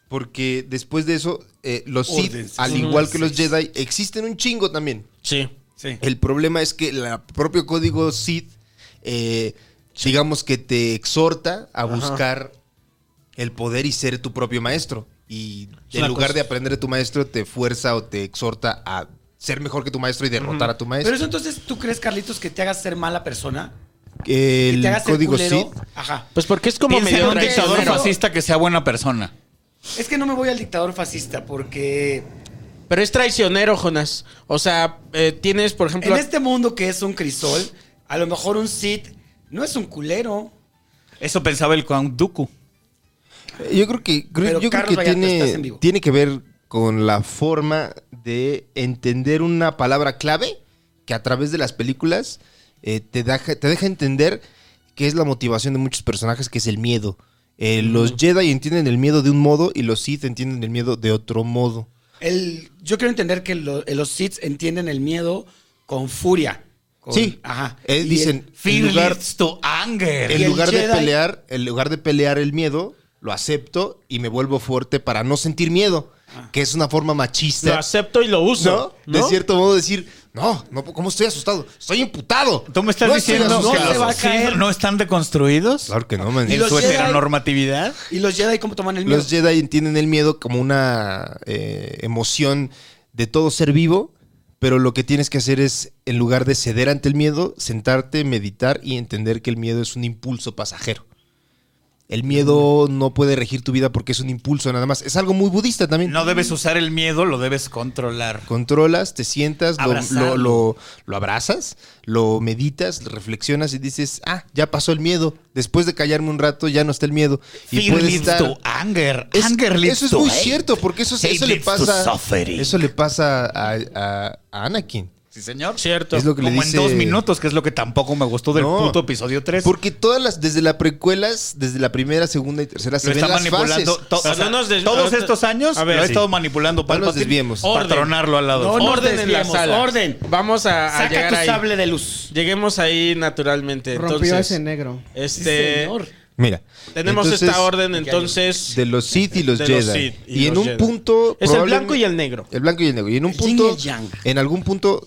porque después de eso, eh, los Sith, al igual que los Jedi, existen un chingo también. Sí. Sí. El problema es que el propio código Sith, eh, digamos que te exhorta a buscar el poder y ser tu propio maestro. Y en lugar cosa- de aprender de tu maestro, te fuerza o te exhorta a ser mejor que tu maestro y derrotar a tu maestro. Pero eso entonces, ¿tú crees, Carlitos, que te hagas ser mala persona? el que te código culero. Sith. Ajá. Pues porque es como medio un dictador fascista que sea buena persona. Es que no me voy al dictador fascista porque Pero es traicionero, Jonas. O sea, eh, tienes, por ejemplo. en este mundo que es un crisol, a lo mejor un Sith no es un culero. Eso pensaba el Count Dooku. Yo creo que, creo- yo creo que tiene, que ver con la forma de entender una palabra clave que a través de las películas eh, te, deja, te deja entender que es la motivación de muchos personajes, que es el miedo. Eh, Los Jedi entienden el miedo de un modo y los Sith entienden el miedo de otro modo. El, yo quiero entender que lo- los Sith entienden el miedo con furia. Con- Sí, Ajá. Eh, dicen, en Fear lugar, leads to anger. En lugar de pelear, en lugar de pelear el miedo, lo acepto y me vuelvo fuerte para no sentir miedo. que es una forma machista. Lo acepto y lo uso. ¿no? ¿no? De cierto modo decir, no, no, ¿cómo estoy asustado? Estoy imputado. ¿Tú me estás No diciendo que asustado. se va a caer. no están deconstruidos? Claro que no, man. Y su Jedi- heteronormatividad. ¿Y los Jedi cómo toman el miedo? Los Jedi entienden el miedo como una eh, emoción de todo ser vivo, pero lo que tienes que hacer es, en lugar de ceder ante el miedo, sentarte, meditar y entender que el miedo es un impulso pasajero. El miedo no puede regir tu vida porque es un impulso nada más. Es algo muy budista también. No debes usar el miedo, lo debes controlar. Controlas, te sientas, lo, lo, lo- lo abrazas, lo meditas, reflexionas y dices, ah, ya pasó el miedo. Después de callarme un rato, ya no está el miedo. Y Fear puedes estar... to anger. Es- anger leads eso es muy cierto, porque eso, eso le pasa. suffering. Eso le pasa a, a- a Anakin. Sí, señor. Cierto. Es lo que le Como dice- en dos minutos, que es lo que tampoco me gustó del No. puto episodio 3. Porque todas las, desde la precuelas, desde la primera, segunda y tercera, se lo ven está las manipulando. fases. to- o sea, no des- todos estos años A ver, lo ha sí. estado manipulando No nos Palpatine desviemos. para Orden. tronarlo al lado. No, no orden en la sala. orden. Vamos a, a Saca llegar tu ahí. sable de luz. Lleguemos ahí naturalmente. Rompió Entonces, ese negro. este, señor. Mira. tenemos entonces, esta orden entonces De los Sith y los Jedi. los y en un Jedi. punto. Es el blanco y el negro. El blanco y el negro. Y en un El punto. En algún punto.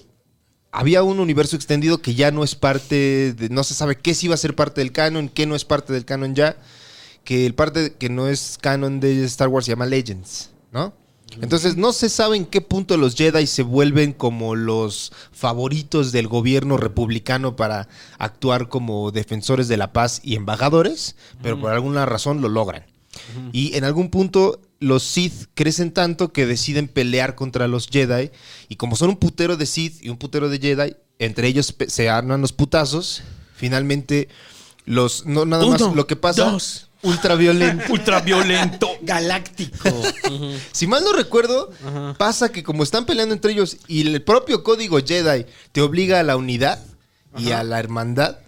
Había un universo extendido que ya no es parte de. No se sabe qué sí va a ser parte del canon, qué no es parte del canon ya. Que el parte que no es canon de Star Wars se llama Legends, ¿no? Entonces no se sabe en qué punto los Jedi se vuelven como los favoritos del gobierno republicano para actuar como defensores de la paz y embajadores, pero por alguna razón lo logran. Y en algún punto los Sith crecen tanto que deciden pelear contra los Jedi. Y como son un putero de Sith y un putero de Jedi, entre ellos se arman los putazos. Finalmente, los. No, nada Uno, más lo que pasa. dos. Ultraviolento. Ultraviolento. Galáctico. Si mal no recuerdo, pasa que como están peleando entre ellos y el propio código Jedi te obliga a la unidad y a la hermandad,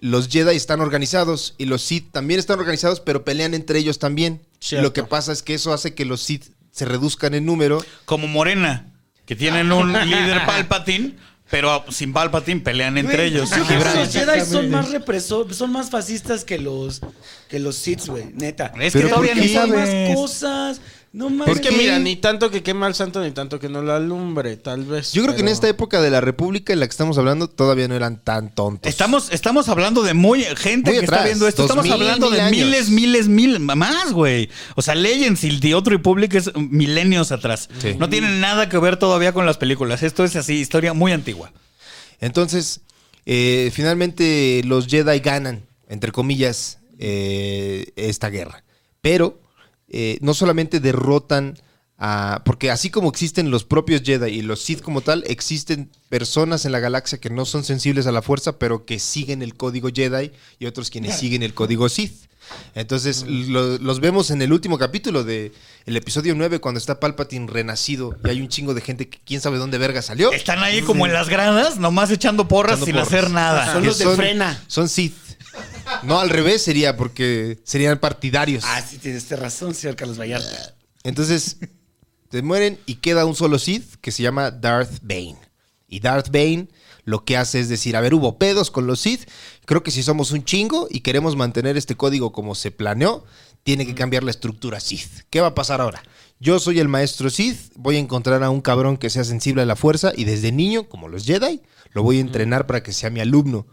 los Jedi están organizados y los Sith también están organizados, pero pelean entre ellos también. Cierto. Lo que pasa es que eso hace que los Sith se reduzcan en número. Como Morena, que tienen un líder Palpatine, pero sin Palpatine pelean entre Güey, ellos. yo creo que los Jedi son más represor, son más fascistas que los que los Sith, güey, neta. Es Pero que ¿por todavía más cosas. No más. Porque mira, ni tanto que quema al santo, ni tanto que no lo alumbre, tal vez. Yo creo que en esta época de la República en la que estamos hablando todavía no eran tan tontos. Estamos, estamos hablando de muy gente Muy que atrás, está viendo esto. dos Estamos mil, hablando mil de años. miles, miles, mil más, güey. O sea, Legends y The Old Republic es milenios atrás. Sí. No tienen nada que ver todavía con las películas. Esto es así, historia muy antigua. Entonces, eh, finalmente los Jedi ganan, entre comillas, eh, esta guerra. Pero eh, no solamente derrotan a... Porque así como existen los propios Jedi y los Sith como tal, existen personas en la galaxia que no son sensibles a la fuerza, pero que siguen el código Jedi y otros quienes siguen el código Sith. Entonces lo- los vemos en el último capítulo de el episodio 9 cuando está Palpatine renacido y hay un chingo de gente que quién sabe dónde verga salió. Están ahí como en las gradas, nomás echando porras Echando sin porras. hacer nada. Son los de frena. Son Sith. No, al revés sería porque serían partidarios. Ah, sí, tienes razón, señor Carlos Vallarta. Entonces, te mueren y queda un solo Sith que se llama Darth Bane. Y Darth Bane lo que hace es decir, a ver, hubo pedos con los Sith. Creo que si somos un chingo y queremos mantener este código como se planeó, tiene que cambiar la estructura Sith. ¿Qué va a pasar ahora? Yo soy el maestro Sith, voy a encontrar a un cabrón que sea sensible a la fuerza y desde niño, como los Jedi, lo voy a entrenar para que sea mi alumno.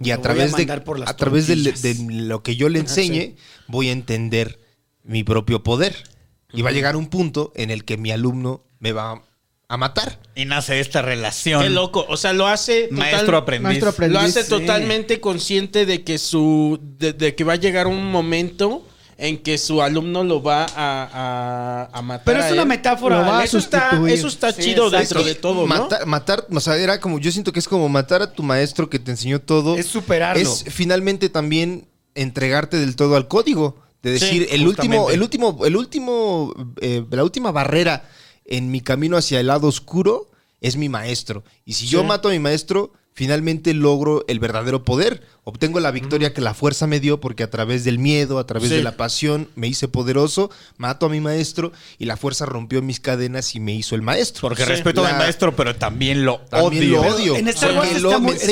Y a voy a través, de, mandar por las a través de, lo que yo le enseñe, voy a entender mi propio poder. Y va a llegar un punto en el que mi alumno me va a matar. Y nace esta relación. Qué loco. O sea, lo hace. total- Maestro aprendiz. Maestro aprendiz. Lo hace Sí. totalmente consciente de que su. De, de que va a llegar un momento en que su alumno lo va a, a- a matar. Pero a es una él. metáfora. Lo va a Eso está, eso está Sí, chido exacto. dentro de todo, ¿no? matar, matar, o sea, era como, yo siento que es como matar a tu maestro que te enseñó todo. Es superarlo. Es finalmente también entregarte del todo al código. De Sí, decir, el último, el último, el último, eh, la última barrera en mi camino hacia el lado oscuro es mi maestro. Y si yo mato a mi maestro, finalmente logro el verdadero poder. Obtengo la victoria que la fuerza me dio porque a través del miedo, a través Sí. de la pasión, me hice poderoso, mato a mi maestro y la fuerza rompió mis cadenas y me hizo el maestro. Porque Sí. respeto a La- mi maestro, pero también lo También odio. lo odio. En Star Wars lo- está me muy- está.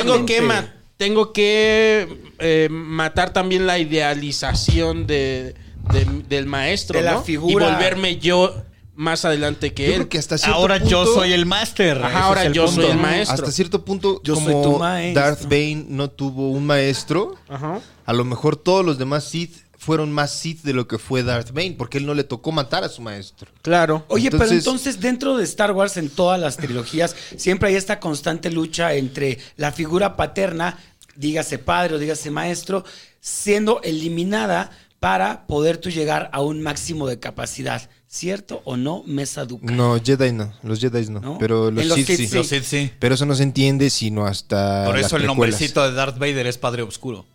Tengo que, Realmente. ma- tengo que eh, matar también la idealización de, de- del maestro, De la ¿no? figura. Y volverme yo más adelante que Yo él. creo que hasta cierto Ahora yo soy el máster. Ajá, ahora es el yo punto. soy el maestro. Hasta cierto punto, Yo soy como tu maestro. Darth Bane no tuvo un maestro, Ajá. a lo mejor todos los demás Sith fueron más Sith de lo que fue Darth Bane, porque él no le tocó matar a su maestro. Claro. Oye, pero Entonces- entonces dentro de Star Wars, en todas las trilogías, siempre hay esta constante lucha entre la figura paterna, dígase padre o dígase maestro, siendo eliminada para poder tú llegar a un máximo de capacidad. ¿Cierto o no, Mesa Duca? No, Jedi no, los Jedi no, ¿No? pero los los Sith Sith sí. sí. Los Sith, sí. Pero eso no se entiende sino hasta Por las eso el precuelas. nombrecito de Darth Vader es Padre Oscuro.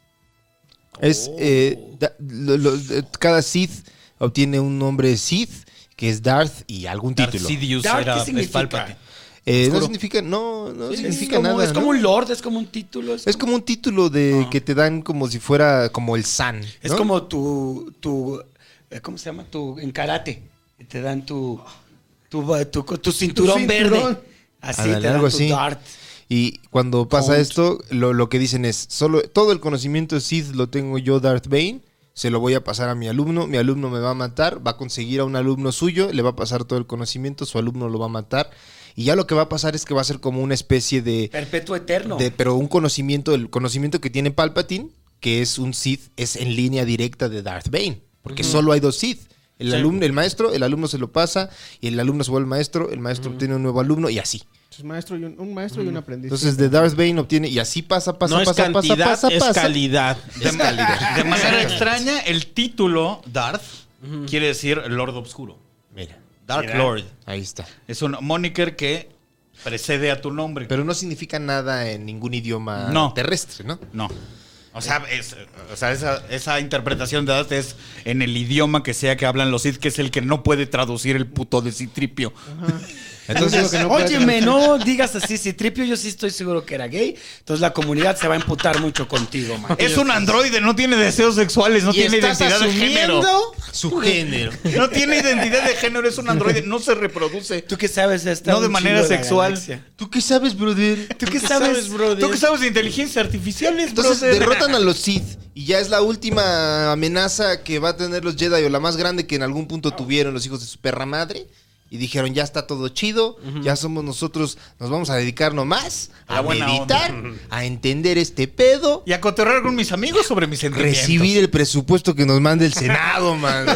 Es eh, da- lo- lo- eh, cada Sith obtiene un nombre Sith que es Darth y algún Darth título. Sidious Darth, era ¿qué es significa? Eh, no significa no, no Es significa como, nada. es como ¿no? un lord, es como un título. Es, Es como un título de que te dan como si fuera como el San. Es como tu, tu, eh, ¿cómo se llama? Tu, en karate. Te dan tu, tu, tu, tu cinturón, cinturón. verde. Así te dan algo tu así. dart. Y cuando pasa Count. esto, lo, lo que dicen es, solo todo el conocimiento de Sith lo tengo yo, Darth Bane, se lo voy a pasar a mi alumno, mi alumno me va a matar, va a conseguir a un alumno suyo, le va a pasar todo el conocimiento, su alumno lo va a matar, y ya lo que va a pasar es que va a ser como una especie de, Perpetuo eterno. de- pero un conocimiento, el conocimiento que tiene Palpatine, que es un Sith, es en línea directa de Darth Bane, porque solo hay dos Sith. El Sí. alumno, el maestro, el alumno se lo pasa, y el alumno se vuelve maestro, el maestro obtiene un nuevo alumno, y así. Es maestro y un, un maestro y un aprendiz. Entonces de Darth Bane obtiene y así pasa, pasa, no es pasa, pasa, cantidad, pasa, es pasa. calidad. De, de manera extraña, el título Darth quiere decir Lord Obscuro. Mira, Dark Lord. ahí está. Es un moniker que precede a tu nombre. Pero no significa nada en ningún idioma No. terrestre, ¿no? no. O sea, es- o sea esa, esa interpretación de Darth es en el idioma que sea que hablan los Sith, que es el que no puede traducir el puto de Citripio. Entonces, que no puede Óyeme, no digas así, si Tripio yo sí estoy seguro que era gay, entonces la comunidad se va a emputar mucho contigo, man. Es un androide, no tiene deseos sexuales, no Y tiene estás identidad de género. asumiendo su género. No tiene identidad de género, es un androide, no se reproduce. ¿Tú qué sabes esta No de manera sexual. galaxia? ¿Tú qué sabes, brother? ¿Tú qué sabes, brother? ¿Tú qué sabes de inteligencia artificial? Entonces brother? derrotan a los Sith y ya es la última amenaza que va a tener los Jedi o la más grande que en algún punto tuvieron los hijos de su perra madre. Y dijeron, ya está todo chido, ya somos nosotros, nos vamos a dedicar nomás A a, meditar, onda. a entender este pedo, Y a cotorrear con mis amigos sobre mis sentimientos. recibir el presupuesto que nos manda el Senado, man. con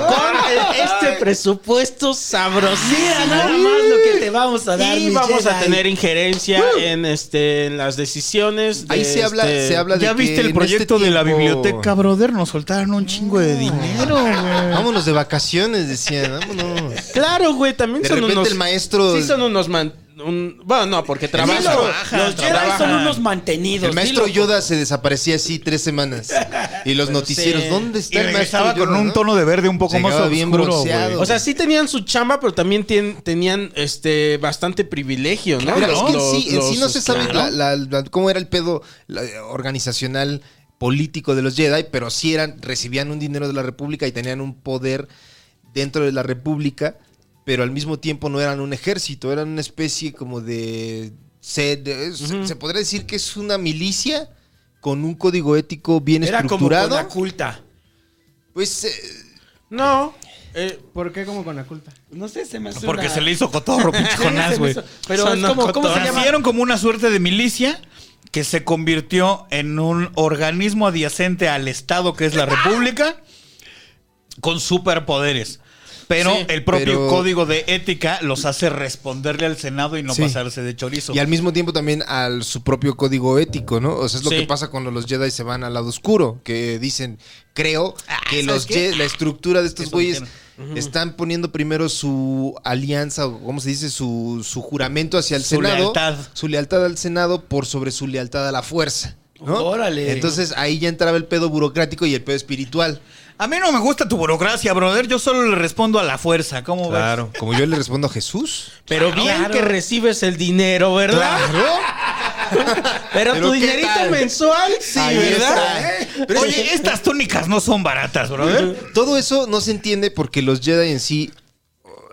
este presupuesto sabrosísimo. Mira nada más lo que te vamos a dar. Y mi vamos a tener injerencia en este en las decisiones. de Ahí se habla, este- se habla de ¿Ya que viste el proyecto este de la biblioteca, brother? Nos soltaron un chingo de dinero, güey. Vámonos de vacaciones, decían, vámonos. Claro, güey, también De son repente unos el maestro- Sí son unos man- un- bueno, no, porque trabajan, los Jedi son unos mantenidos. El maestro. Yoda se desaparecía así tres semanas. Y los noticieros, sí. ¿dónde Y está el maestro Yoda? con un no? tono de verde un poco más oscuro, bien bronceado. güey. O sea, sí tenían su chamba, pero también tenían este bastante privilegio, ¿no? Los- es que en los- sí, en sí no se sabe claro. la- la- la- cómo era el pedo la- organizacional político de los Jedi, pero sí eran, recibían un dinero de la República y tenían un poder dentro de la República, pero al mismo tiempo no eran un ejército, eran una especie como de... Se, de- se podría decir que es una milicia con un código ético bien Era como estructurado. con la culta. Pues eh, No. eh, ¿Por qué como con la culta? No sé, se me hace Porque una- se le hizo cotorro, pinche güey. Pero es como, ¿cómo se llama? Nacieron como una suerte de milicia que se convirtió en un organismo adyacente al Estado que es la República con superpoderes. Pero Sí, el propio pero- código de ética los hace responderle al Senado y no Sí. pasarse de chorizo. Y al mismo tiempo también al su propio código ético, ¿no? O sea, es lo Sí. que pasa cuando los Jedi se van al lado oscuro, que dicen, creo que ¿sabes los la estructura de estos güeyes están poniendo primero su alianza, o ¿cómo se dice? Su, su juramento hacia el Su Senado. lealtad. Su lealtad al Senado por sobre su lealtad a la fuerza. ¿no? Órale. Entonces ahí ya entraba el pedo burocrático y el pedo espiritual. A mí no me gusta tu burocracia, brother. Yo solo le respondo a la fuerza. ¿Cómo ves? Como yo le respondo a Jesús. pero bien Claro. que recibes el dinero, ¿verdad? Pero, Pero tu ¿qué dinerito tal? mensual, sí, Ahí ¿verdad? está. Es- Oye, estas túnicas no son baratas, brother. Todo eso no se entiende porque los Jedi en sí,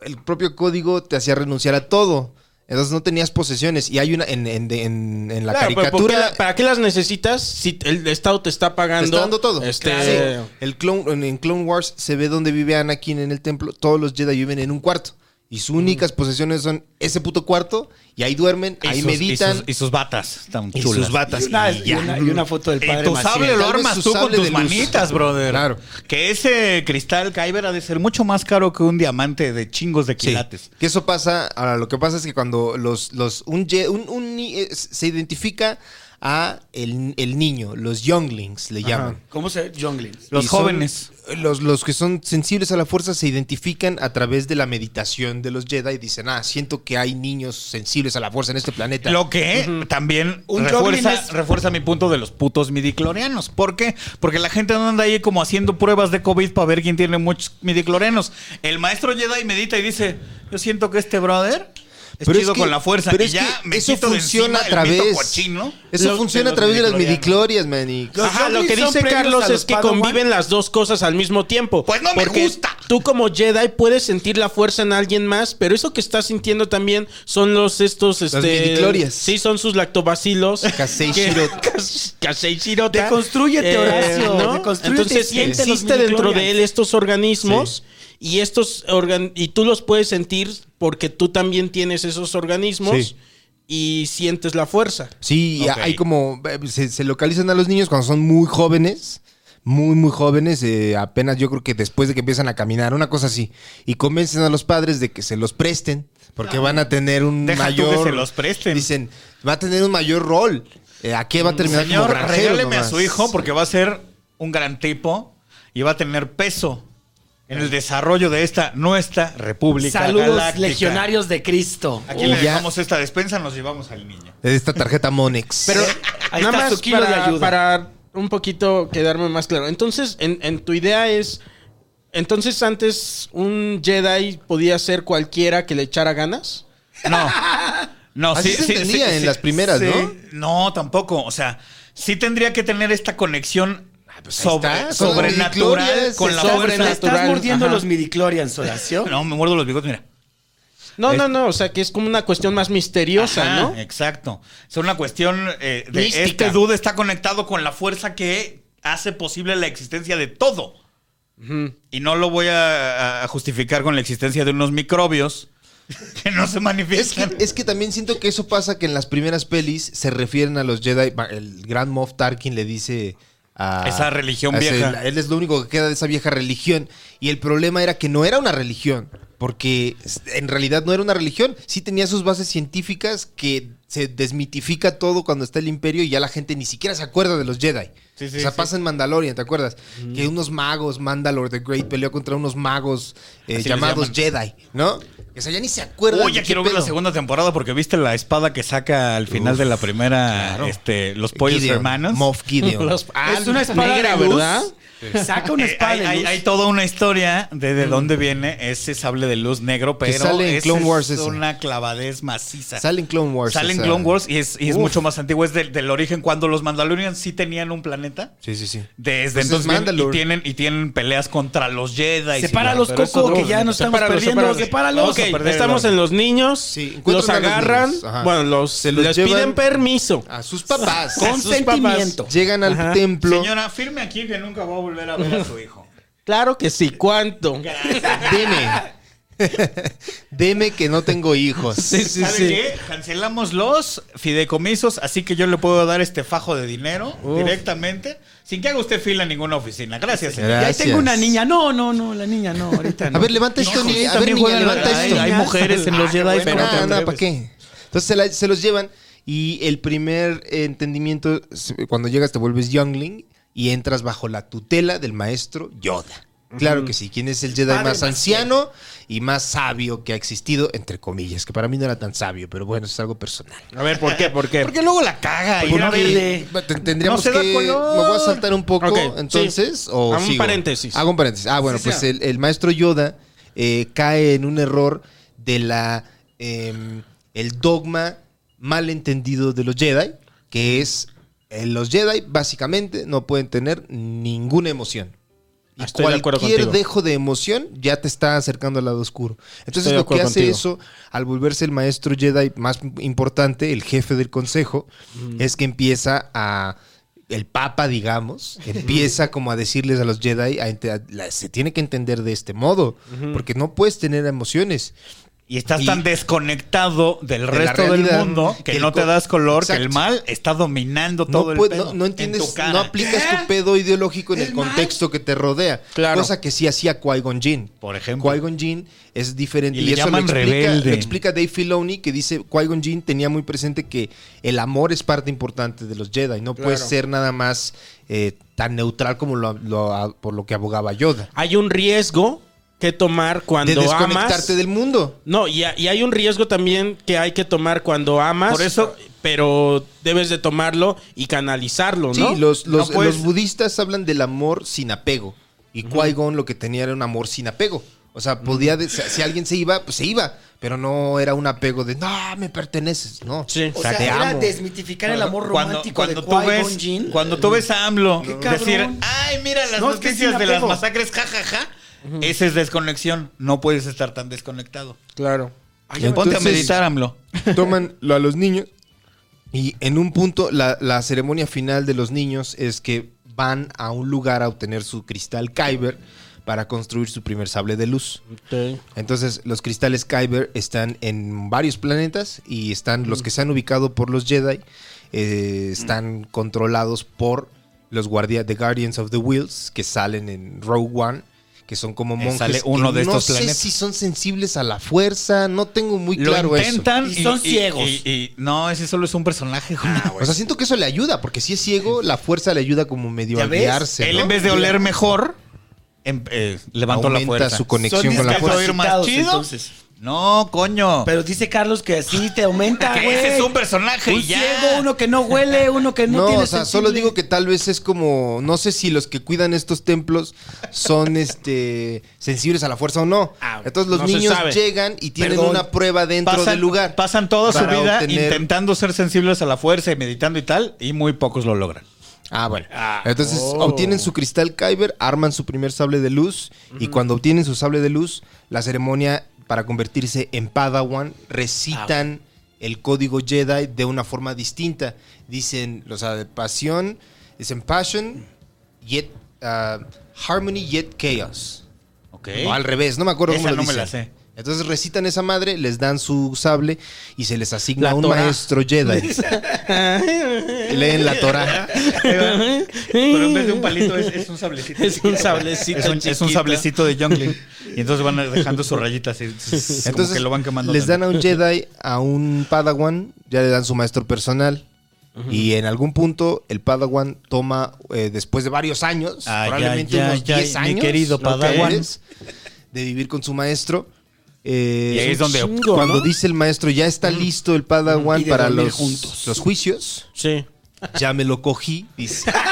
el propio código te hacía renunciar a todo. Entonces no tenías posesiones. Y hay una en, en- en- en la Claro, pero ¿por qué caricatura. la- ¿para qué las necesitas si el Estado te está te pagando? está dando todo. Este. El Clone, en, en Clone Wars se ve donde vive Anakin en el templo. Todos los Jedi viven en un cuarto. Y sus únicas posesiones son ese puto cuarto y ahí duermen, Y ahí sus- meditan. Y sus, y sus batas están y chulas. sus batas. Y una, y y ya. una- y una foto del Y padre tu Maciel. sable lo armas tú con tus manitas, brother. Claro. Que ese cristal Kyber ha de ser mucho más caro que un diamante de chingos de Sí, quilates. que eso pasa, ahora lo que pasa es que cuando los, los un, eh, se identifica a el, el niño, los younglings le llaman. ¿Cómo se Junglings? Los Y son- jóvenes. los, los que son sensibles a la fuerza se identifican a través de la meditación de los Jedi y dicen, ah, siento que hay niños sensibles a la fuerza en este planeta. Lo que también Un refuerza, es- refuerza mi punto de los putos midiclorianos. ¿Por qué? Porque la gente no anda ahí como haciendo pruebas de COVID para ver quién tiene muchos midiclorianos. El maestro Jedi medita y dice, yo siento que este brother es Pero es que- con la fuerza. pero y es ya que me eso funciona a través. cochino Eso de funciona a través de las midiclorias, man. y- Ajá, lo que dice Carlos es que Padawan. conviven las dos cosas al mismo tiempo. Pues no me Porque gusta. Tú como Jedi puedes sentir la fuerza en alguien más, pero eso que estás sintiendo también son los estos este midichlorians. Sí, son sus lactobacilos. Kasei Shirota. Kas- Kasei Shirota. Eh, Deconstrúyete, Horacio, deconstrúyete, Entonces siente los existe dentro de él estos organismos y estos organ- y tú los puedes sentir porque tú también tienes esos organismos Sí. y sientes la fuerza. Sí, hay como. eh, Se, se localizan a los niños cuando son muy jóvenes. Muy, muy jóvenes, eh, apenas yo creo que después de que empiezan a caminar, una cosa así. Y convencen a los padres de que se los presten, porque van a tener un Deja tú mayor. que se los presten. Dicen, va a tener un mayor rol. Eh, ¿A qué va a terminar Señor, como granjero regáleme a su hijo porque va a ser un gran tipo y va a tener peso en el desarrollo de esta nuestra república Saludos galáctica. legionarios de Cristo. Aquí le dejamos esta despensa, nos llevamos al niño. De esta tarjeta Monex. Pero Ahí nada está más su kilo de para, ayuda. para un poquito quedarme más claro. Entonces, en, en tu idea es. Entonces, antes un Jedi podía ser cualquiera que le echara ganas. No. No, Así se entendía en las primeras, ¿no? No, tampoco. O sea, sí tendría que tener esta conexión sobre, está, con sobrenatural con la fuerza. sobrenatural. Estás mordiendo Ajá. los midichlorians, Horacio. No, me muerdo los bigotes, mira. No, no, no. O sea, que es como una cuestión más misteriosa, Ajá, ¿no? Exacto. Es una cuestión eh, de Mística. este dude está conectado con la fuerza que hace posible la existencia de todo. Y no lo voy a, a justificar con la existencia de unos microbios que no se Es manifiestan. que, es que también siento que eso pasa que en las primeras pelis se refieren a los Jedi. El gran Moff Tarkin le dice a. Esa religión a ese- vieja. él es lo único que queda de esa vieja religión. Y el problema era que no era una religión. Porque en realidad no era una religión. Sí tenía sus bases científicas que se desmitifica todo cuando está el imperio y ya la gente ni siquiera se acuerda de los Jedi. Sí, sí, o sea, sí. pasa en Mandalorian, ¿te acuerdas? Que unos magos, Mandalore the Great peleó contra unos magos eh, llamados Jedi, ¿no? O sea, ya ni se acuerdan. Oh, ya qué quiero ver la segunda temporada porque viste la espada que saca al final Uf, de la primera, claro. este, los pollos Gideon, hermanos. Moff Gideon. Los- ah, es una espada negra, de luz. ¿verdad? Saca una Eh, espada hay, de hay- luz. hay toda una historia de de dónde viene ese sable de luz negro, pero sale en Clone Wars es ese. una clavadez maciza. Sale en Clone Wars. Sale en Clone Wars y es, y es Uf. mucho más antiguo. Es del, del origen cuando los Mandalorians sí tenían un planeta. Sí, sí, sí. Desde Pues es entonces vienen- y tienen, y tienen peleas contra los Jedi. Separa y- los Coco, que ya nos estamos perdiendo. sepáralos. Ok, estamos en los niños. Sí, los agarran. niños, bueno, los, Se los les piden permiso. A sus papás. Con sus papás. sentimiento. Llegan al templo. Señora, firme aquí que nunca voy a volver a ver a su hijo. Claro que sí. ¿Cuánto? Deme. Deme que no tengo hijos. Sí, sí, ¿Sabe sí. qué? Cancelamos los fideicomisos, así que yo le puedo dar este fajo de dinero directamente, sin que haga usted fila en ninguna oficina. Gracias, señor. Y ahí tengo una niña. No, no, no, la niña no, ahorita no. A ver, levanta esto, No, ni- A ver, niña, levanta hay- esto. hay mujeres en los Ah, Jedi, bueno, pero nada, atreves. ¿para qué? Entonces se, la- se los llevan y el primer entendimiento, cuando llegas te vuelves youngling y entras bajo la tutela del maestro Yoda. Claro que sí. ¿Quién es el Jedi más anciano y más sabio que ha existido? Entre comillas, que para mí no era tan sabio, pero bueno, es algo personal. A ver, ¿por qué? ¿Por qué? Porque luego la caga y Porque- Tendríamos No que. Me voy a saltar un poco, entonces. sí. O Hago un paréntesis. Hago un paréntesis. Ah, bueno, Sí, pues el, el maestro Yoda eh, cae en un error de la. em, el dogma malentendido de los Jedi, que es. Los Jedi básicamente no pueden tener ninguna emoción. Y Estoy de acuerdo cualquier dejo de emoción ya te está acercando al lado oscuro. Entonces Estoy lo que hace contigo. eso, al volverse el maestro Jedi más importante, el jefe del consejo, es que empieza a el papa, digamos, empieza como a decirles a los Jedi, a ente- a- la- se tiene que entender de este modo, porque no puedes tener emociones. Y estás Y- tan desconectado del resto del mundo que no te das color, que el mal está dominando No, todo el puede- pedo no, no en entiendes, tu cara. no aplicas tu pedo ideológico en el, contexto que te rodea. Claro. Cosa que sí hacía Qui-Gon Jinn. Por ejemplo. Qui-Gon Jinn es diferente. Y Y, le eso lo explica, lo explica Dave Filoni, que dice Qui-Gon Jinn tenía muy presente que el amor es parte importante de los Jedi. No puede Claro. ser nada más eh, tan neutral como lo, lo- por lo que abogaba Yoda. Hay un riesgo que tomar cuando de desconectarte amas. del mundo. No, y, y hay un riesgo también que hay que tomar cuando amas. Por eso- Pero debes de tomarlo y canalizarlo, ¿no? Sí, los, los, No puedes- los budistas hablan del amor sin apego. Y Qui-Gon lo que tenía era un amor sin apego. O sea, podía, de- si alguien se iba, pues se iba. Pero no era un apego de, no, me perteneces. No. Sí. O sea, te era amo. desmitificar el amor romántico cuando de tú ves, Jinn. cuando tú ves a AMLO decir, ay, mira las No, es que noticias de las masacres, jajaja, esa es desconexión. No puedes estar tan desconectado. Claro. Ay, ya- Ponte a Entonces- meditar, AMLO. toman a los niños y en un punto la, la ceremonia final de los niños es que van a un lugar a obtener su cristal Kyber para construir su primer sable de luz. Entonces los cristales Kyber están en varios planetas y están los que se han ubicado por los Jedi eh, están controlados por los guardias de Guardians of the Wheels que salen en Rogue One que son como monjes sale que uno de no estos sé planetas. si son sensibles a la fuerza no tengo muy Lo claro eso intentan Y son ciegos. y- y- no, ese solo es un personaje. güey. O sea, siento que eso le ayuda, porque si es ciego, la fuerza le ayuda como medio ¿Ya a ves? guiarse. Él ¿no? en vez de oler mejor, em- eh, levantó la Aumenta fuerza. su conexión Son con la fuerza. oír más chido. entonces. No, coño. Pero dice Carlos que así te aumenta, que güey. ese es un personaje Un y ya. ciego, uno que no huele, uno que no, No, tiene o sea, sensible. solo digo que tal vez es como, no sé si los que cuidan estos templos son este sensibles a la fuerza o no. Ah, Entonces los no niños llegan y tienen Perdón. una prueba dentro pasan, del lugar. pasan toda su vida obtener- intentando ser sensibles a la fuerza y meditando y tal, y muy pocos lo logran. Ah, bueno. Entonces obtienen su cristal Kyber, arman su primer sable de luz y cuando obtienen su sable de luz, la ceremonia para convertirse en Padawan recitan el código Jedi de una forma distinta. Dicen, o sea, de pasión, dicen passion, yet uh, harmony, yet chaos. Ok. O al revés, no me acuerdo Esa cómo lo no me la sé. Entonces recitan esa madre, les dan su sable y se les asigna La un Torah. maestro Jedi. Leen la Torah. Pero en vez de un palito es, es un sablecito. Es un sablecito Es un, es un chiquito. sablecito de Youngling. Y entonces van dejando sus rayitas y entonces, como Entonces que lo van quemando. les dan a un Jedi, a un Padawan, ya le dan su maestro personal. Y en algún punto el Padawan toma, eh, después de varios años, Ay, probablemente unos ay, 10 mi años, querido lo que Padawan. de vivir con su maestro. Eh, Y ahí es donde chingo, cuando ¿no? dice el maestro, ya está listo el Padawan para los, juntos. los juicios, Sí. ya me lo cogí, dice.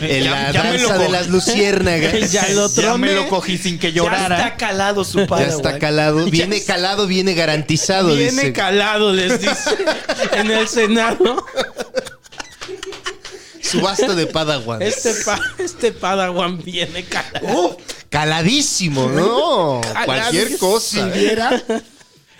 En Ya- la ya danza de las luciérnagas. Ya lo Ya me lo cogí sin que Ya está llorara. calado su Ya padre. está calado. Viene calado, viene garantizado, Viene dice. calado, les dice. en el Senado. Subasta de Padawan. Este, pa- este Padawan viene calado. Caladísimo, ¿no? Caladísimo. Cualquier cosa. ¿eh?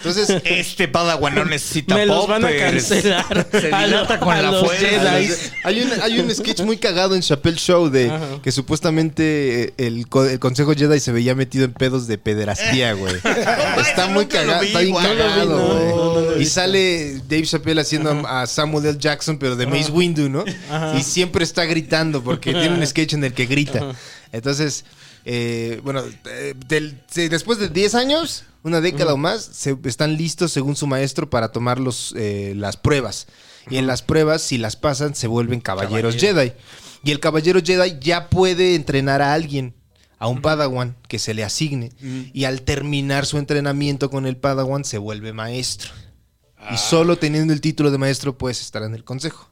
Entonces, Este Padawan no necesita Me los van a poppers. cancelar. Se a, dilata con a la los fuerza. Jedi. hay un, hay un sketch muy cagado en Chappelle Show de que supuestamente eh, el, co- el Consejo Jedi se veía metido en pedos de pederastía, güey. Está muy nunca lo cagado, vi, está bien güey. cagado, No lo vi, no, güey. no lo vi. y sale Dave Chappelle haciendo a Samuel L. Jackson, pero de Mace Windu, ¿no? Y siempre está gritando porque tiene un sketch en el que grita. Entonces, eh, bueno, eh, del- después de 10 años, una década o más, se, están listos según su maestro para tomar los, eh, las pruebas. Y en las pruebas, si las pasan, se vuelven caballeros Jedi. Y el caballero Jedi ya puede entrenar a alguien, a un Padawan que se le asigne. Y al terminar su entrenamiento con el Padawan, se vuelve maestro. Y solo teniendo el título de maestro puedes estar en el consejo.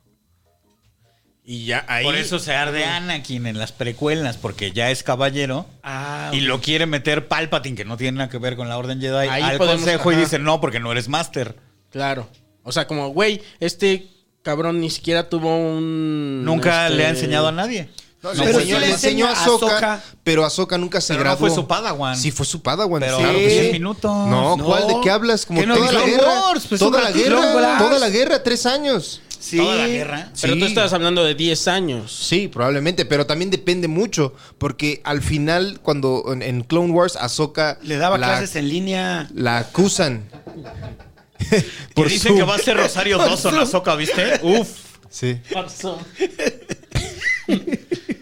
Y ya ahí. Por eso se arde Anakin en las precuelas, porque ya es caballero. Ah, Y lo quiere meter Palpatine, que no tiene nada que ver con la Orden Jedi, Ahí al podemos- consejo y dice, no, porque no eres máster. Claro. O sea, como, güey, este cabrón ni siquiera tuvo un. Nunca este, le ha enseñado a nadie. No, Pero le sí enseñó, le le enseñó a enseña a Ahsoka, Ahsoka. pero Ahsoka nunca se Pero no graduó. fue su Padawan. Sí, fue su Padawan. Pero claro que 10 sí. minutos. No, No. ¿cuál? ¿De qué hablas? Como ¿Qué no toda dijo la Clone guerra. Wars? Pues toda la guerra. Toda la guerra, tres años. Sí. Toda la guerra. Pero Sí. tú estás hablando de 10 años. Sí, probablemente, pero también depende mucho, porque al final, cuando en, en Clone Wars, Ahsoka Le daba la, clases en línea. la acusan. Que dicen su- que va a ser Rosario Dawson, la soca, ¿viste? Uf. Sí.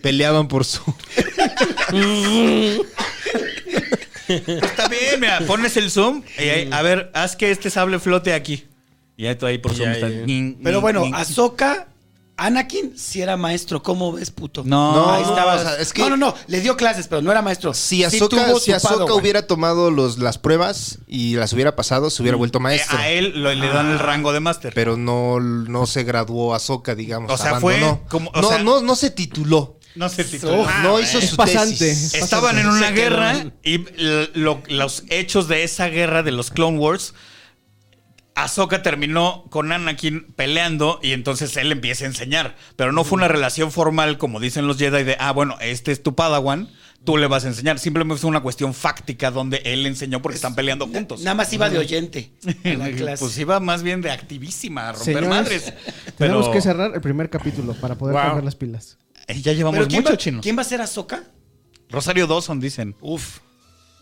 Peleaban por su. Está bien, mira, pones el zoom y ahí, a ver, haz que este sable flote aquí. Y ahí tú ahí por zoom ahí. está. Nin, Pero nin, bueno, nin. Ahsoka, Anakin sí era maestro. ¿Cómo ves, puto? No, No, ahí estaba. o sea, es que- No, no, no. Le dio clases, pero no era maestro. Si Ahsoka, si hubiera tomado los, las pruebas y las hubiera pasado, se hubiera vuelto maestro. Eh, A él lo- le dan el rango de máster. Pero no, no se graduó Ahsoka, digamos. O sea, fue abandonó. como- o no, sea- no, no se tituló. No se tituló. Uf, no hizo es su pasante. tesis. Es Estaban pasante. en una Se guerra quedó. y lo- los hechos de esa guerra de los Clone Wars, Ahsoka terminó con Anakin peleando y entonces él empieza a enseñar. Pero no fue una relación formal como dicen los Jedi de, ah, bueno, este es tu Padawan, tú le vas a enseñar. Simplemente fue una cuestión fáctica donde él le enseñó porque están peleando juntos. Nada más iba de oyente en la clase. Pues iba más bien de activísima, a romper Señores, madres. Tenemos que cerrar el primer capítulo para poder Wow. cargar las pilas. Eh, ya llevamos ¿Pero quién, mucho, va, chino. ¿quién va a ser Ahsoka? Rosario Dawson, dicen. Uf.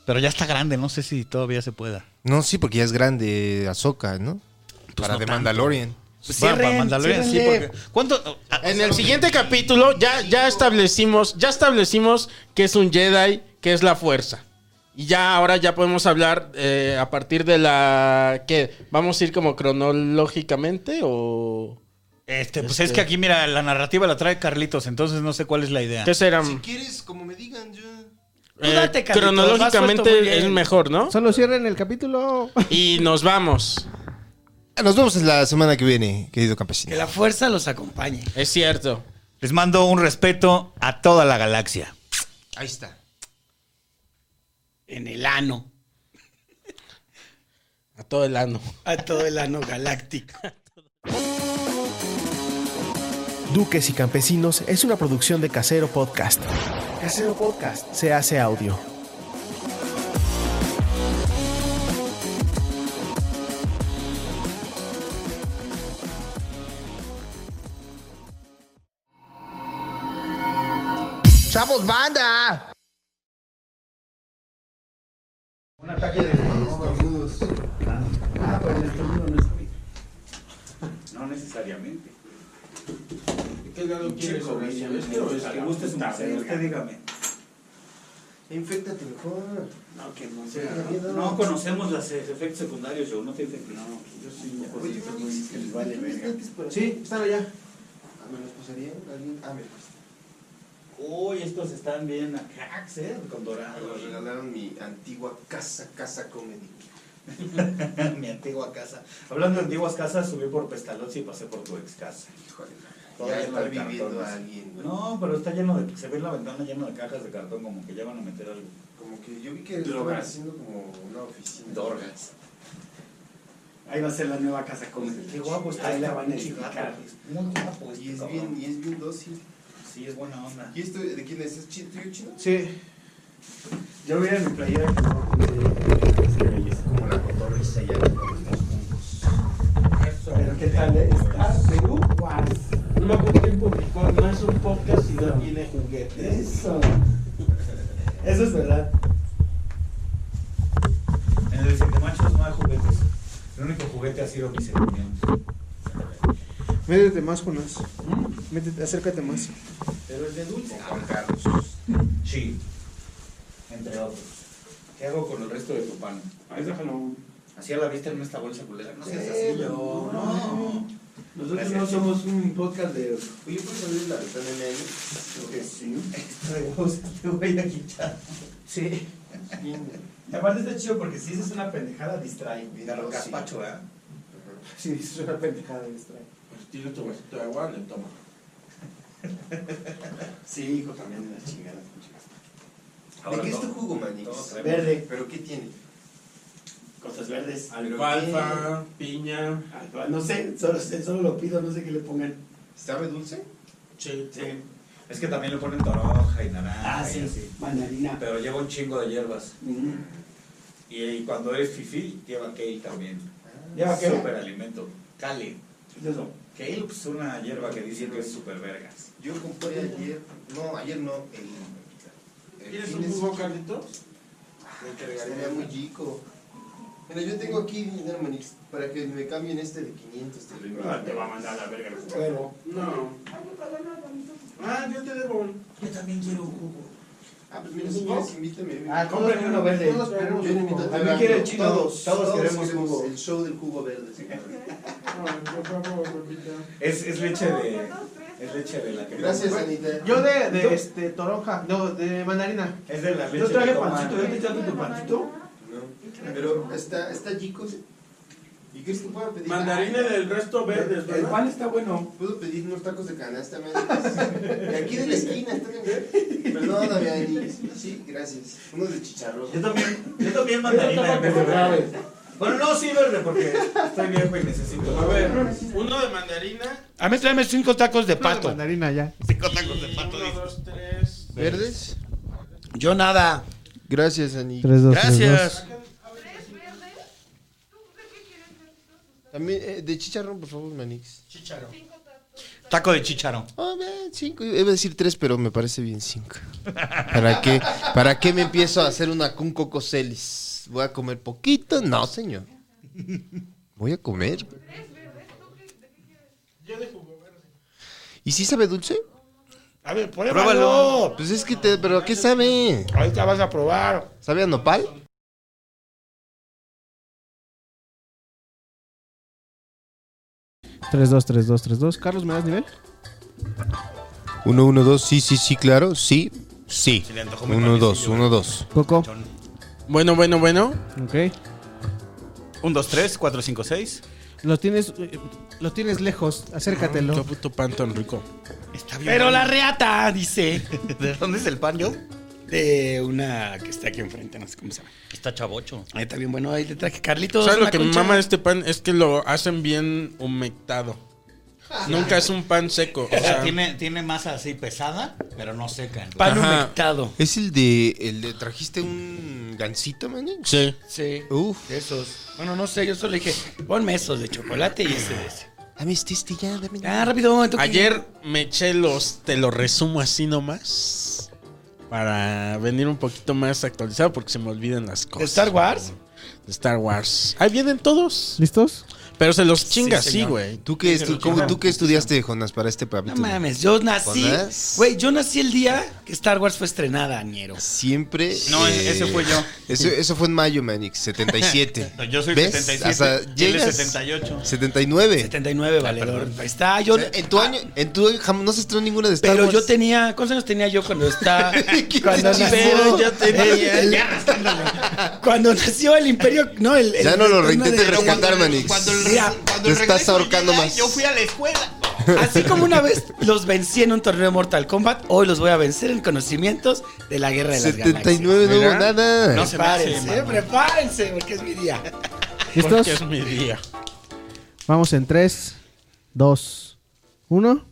Pero ya está grande, no sé si todavía se pueda. No, sí, porque ya es grande Ahsoka, ¿no? Para no The tanto. Mandalorian. Pues Bueno, para cierren, Mandalorian, sí, porque- ¿Cuánto? En el siguiente capítulo ya, ya establecimos, ya establecimos que es un Jedi, que es la fuerza. Y ya ahora ya podemos hablar eh, a partir de la ¿qué? vamos a ir como cronológicamente o Este, pues Este- es que aquí, mira, la narrativa la trae Carlitos, entonces no sé cuál es la idea. qué será? quieres, como me digan, yo. Tú date, Carlitos, suelto muy cronológicamente es mejor, ¿no? Solo cierren el capítulo. Y nos vamos. Nos vemos la semana que viene, querido Que campesino. la fuerza los acompañe. Es cierto. Les mando un respeto a toda la galaxia. Ahí está. En el ano. A todo el ano. A todo el ano galáctico. Duques y Campesinos es una producción de Casero Podcast. Casero Podcast se hace audio. ¡Chavos, banda! No necesariamente. ¿Qué grado quieres sobre ¿Este o que guste su merced, usted dígame. Infectate mejor. No, que no sea. No conocemos los efectos secundarios, yo no te No, Yo sí, Oye, ¿no dices que les vale verga? Sí, están allá. ¿Me los pasarían? ¿Alguien? Ah, me los Uy, estos están bien cracks, ¿eh? Con dorado. Me regalaron mi antigua casa, casa comedy. Mi antigua casa. Hablando de antiguas casas, subí por Pestalozzi y pasé por tu ex casa. Híjole. Ya está viviendo cartones. alguien, güey. No, pero está lleno de. Se ve en la ventana lleno de cajas de cartón, como que ya van a meter algo. Como que yo vi que estaban haciendo como una oficina. Dorgas. Ahí va a ser la nueva casa con Qué guapo está Ahí la van a edificar. Muy guapo Y este es cabrón. bien, y es bien dócil. Sí, es buena onda. ¿Y esto de quién es? ¿Es chino? Sí. Yo voy a mi playera. Estamos juntos. Pero qué tal eh? está Perú. Guau. No me acuerdo quién publicó, no es un podcast y no tiene juguetes. Eso. Eso es verdad. En el de machos no hay juguetes. El único juguete ha sido mi sentimiento. Métete más, Jonas. Métete, acércate más. Pero el de dulce. Juan Carlos. Sí. Entre otros. ¿Qué hago con el resto de tu pan? Ahí déjalo. Así a la vista en esta bolsa culera. No seas Eh, así, yo. No. Nosotros no somos un podcast de. Oye, ¿puedes abrir la ventana en ahí? Sí. Esto de vos, te voy a quitar. Sí. Y aparte está chido porque si dices una pendejada, distrae. Claro, gazpacho, ¿verdad? Si dices una pendejada, distrae. Pues tiene tu vasito de agua, le toma. Sí, hijo, también de las chingadas. ¿De qué es tu jugo, Manix? Verde. ¿Pero qué tiene? Cosas verdes. Alfalfa, piña. Alfa- No sé, solo, solo lo pido, no sé qué le pongan. ¿Sabe dulce? Sí. Sí. Es que también le ponen toronja y naranja. Ah, y sí. así. Mandarina. Pero lleva un chingo de hierbas. Y, y cuando eres fifi, lleva kale también. ¿Lleva qué? Super alimento. Kale. ¿Qué es eso? Kale, pues una hierba que dicen que es súper vergas. Yo compré ayer, no, ayer no, el, el ¿Quieres un jugo. Carlitos? Sería muy chico. Mira, yo tengo aquí dinero, Manix, para que me cambien este de 500. Te lo envío. Ah, te va a mandar la verga el. No. Ah, yo te debo. Yo también quiero un jugo. Ah, pues mira, si quieres, invítame. Ah, cómprame uno verde. Todos queremos Yo le jugo. a También quiere el chino. Todos, Todos queremos jugo. El show del jugo verde. sí. Es, es leche de. Es leche de la que. Gracias, Anita. Yo de, de este, toronja, no, de mandarina. Es de la leche Yo traje pancito, ¿ya te echaste tu pancito? Pero está, está chico. ¿Y crees que puedo pedir? Mandarina del resto verdes, El ¿verdad? pan está bueno. Puedo pedir unos tacos de canasta, Manix. De aquí de la esquina, está bien. Perdóname, Anix. Sí, gracias. Unos de chicharrón. Yo también, yo también mandarina de verde. Bueno, no, sí verde, porque estoy viejo y necesito. A ver, uno de mandarina. A mí tráeme cinco tacos de De pato. mandarina ya. Cinco tacos de pato. Uno, dos, tres. ¿Verdes? Yo nada. Gracias, Anix. 3, 2, Gracias. También, eh, de chicharrón, por favor, Manix. Taco de chícharo. Oh, man, cinco. Iba a decir tres, pero me parece bien cinco. ¿Para qué? ¿Para qué me empiezo a hacer una con cocoselis? ¿Voy a comer poquito? No, señor. Voy a comer. ¿Y si sabe dulce? A ver, pruébalo. Pues es que te... ¿Pero a qué sabe? Ahorita vas a probar. ¿Sabe a nopal? Tres, 2, 3, 2, 3, 2. Carlos, ¿me das nivel? Uno, uno, dos. Sí, sí, sí, claro. Sí, sí. Se le antojó mi Uno, dos, panecillo, uno, dos. Coco. Bueno, bueno, bueno. Ok. Un, dos, tres, cuatro, cinco, seis. Lo tienes, eh, lo tienes lejos. Acércatelo. Qué puto pan tan rico. Está bien. Pero la reata, dice. ¿De dónde es el pan, yo? De una que está aquí enfrente, no sé cómo se llama. Está chavocho. Ahí está bien bueno. Ahí le traje Carlitos. ¿Sabes lo que me concha. mama de este pan? Es que lo hacen bien humectado. Nunca es un pan seco. O sea, tiene, tiene masa así pesada, pero no seca. Pan Ajá. humectado. ¿Es el de... el de... ¿Trajiste un gansito, Manix? sí. Sí. Uf. de Esos. Bueno, no sé, yo solo dije, ponme esos de chocolate y ese de ese. Dame este, este ya, dame. Ah, rápido. ¿tú qué? Ayer me eché los, te lo resumo así nomás. Para venir un poquito más actualizado porque se me olvidan las ¿De cosas. Star Wars? De Star Wars. Ahí vienen todos. ¿Listos? Pero se los chinga Sí, güey. ¿Tú qué, estu- cómo- ¿Tú qué estudiaste, Jonas, para este No papito? mames, yo nací. Güey, yo nací el día que Star Wars fue estrenada, ñero. Siempre. No, ese fue yo. Eso, eso fue en mayo, Manix, 77. No, yo soy ¿Ves? 77. Hasta llegas 78. 79. 79, valedor. Ahí está, O yo. sea, en tu año, en tu año jam- no se estrenó ninguna de Star Pero Wars. yo tenía. ¿Cuántos años tenía yo cuando está. cuando Pero nació. yo tenía- el- el- cuando nació el Imperio. No, el. el Ya no lo de- rescatar, Manix. Cuando el, Mira, cuando te estás ahorcando más. Yo fui a la escuela. Así como una vez los vencí en un torneo de Mortal Kombat, hoy los voy a vencer en conocimientos de la guerra de las 79 no hubo nada. No se hace, Prepárense, mano. prepárense, porque es mi día. ¿Listos? Porque es mi día. Vamos en 3, 2, 1.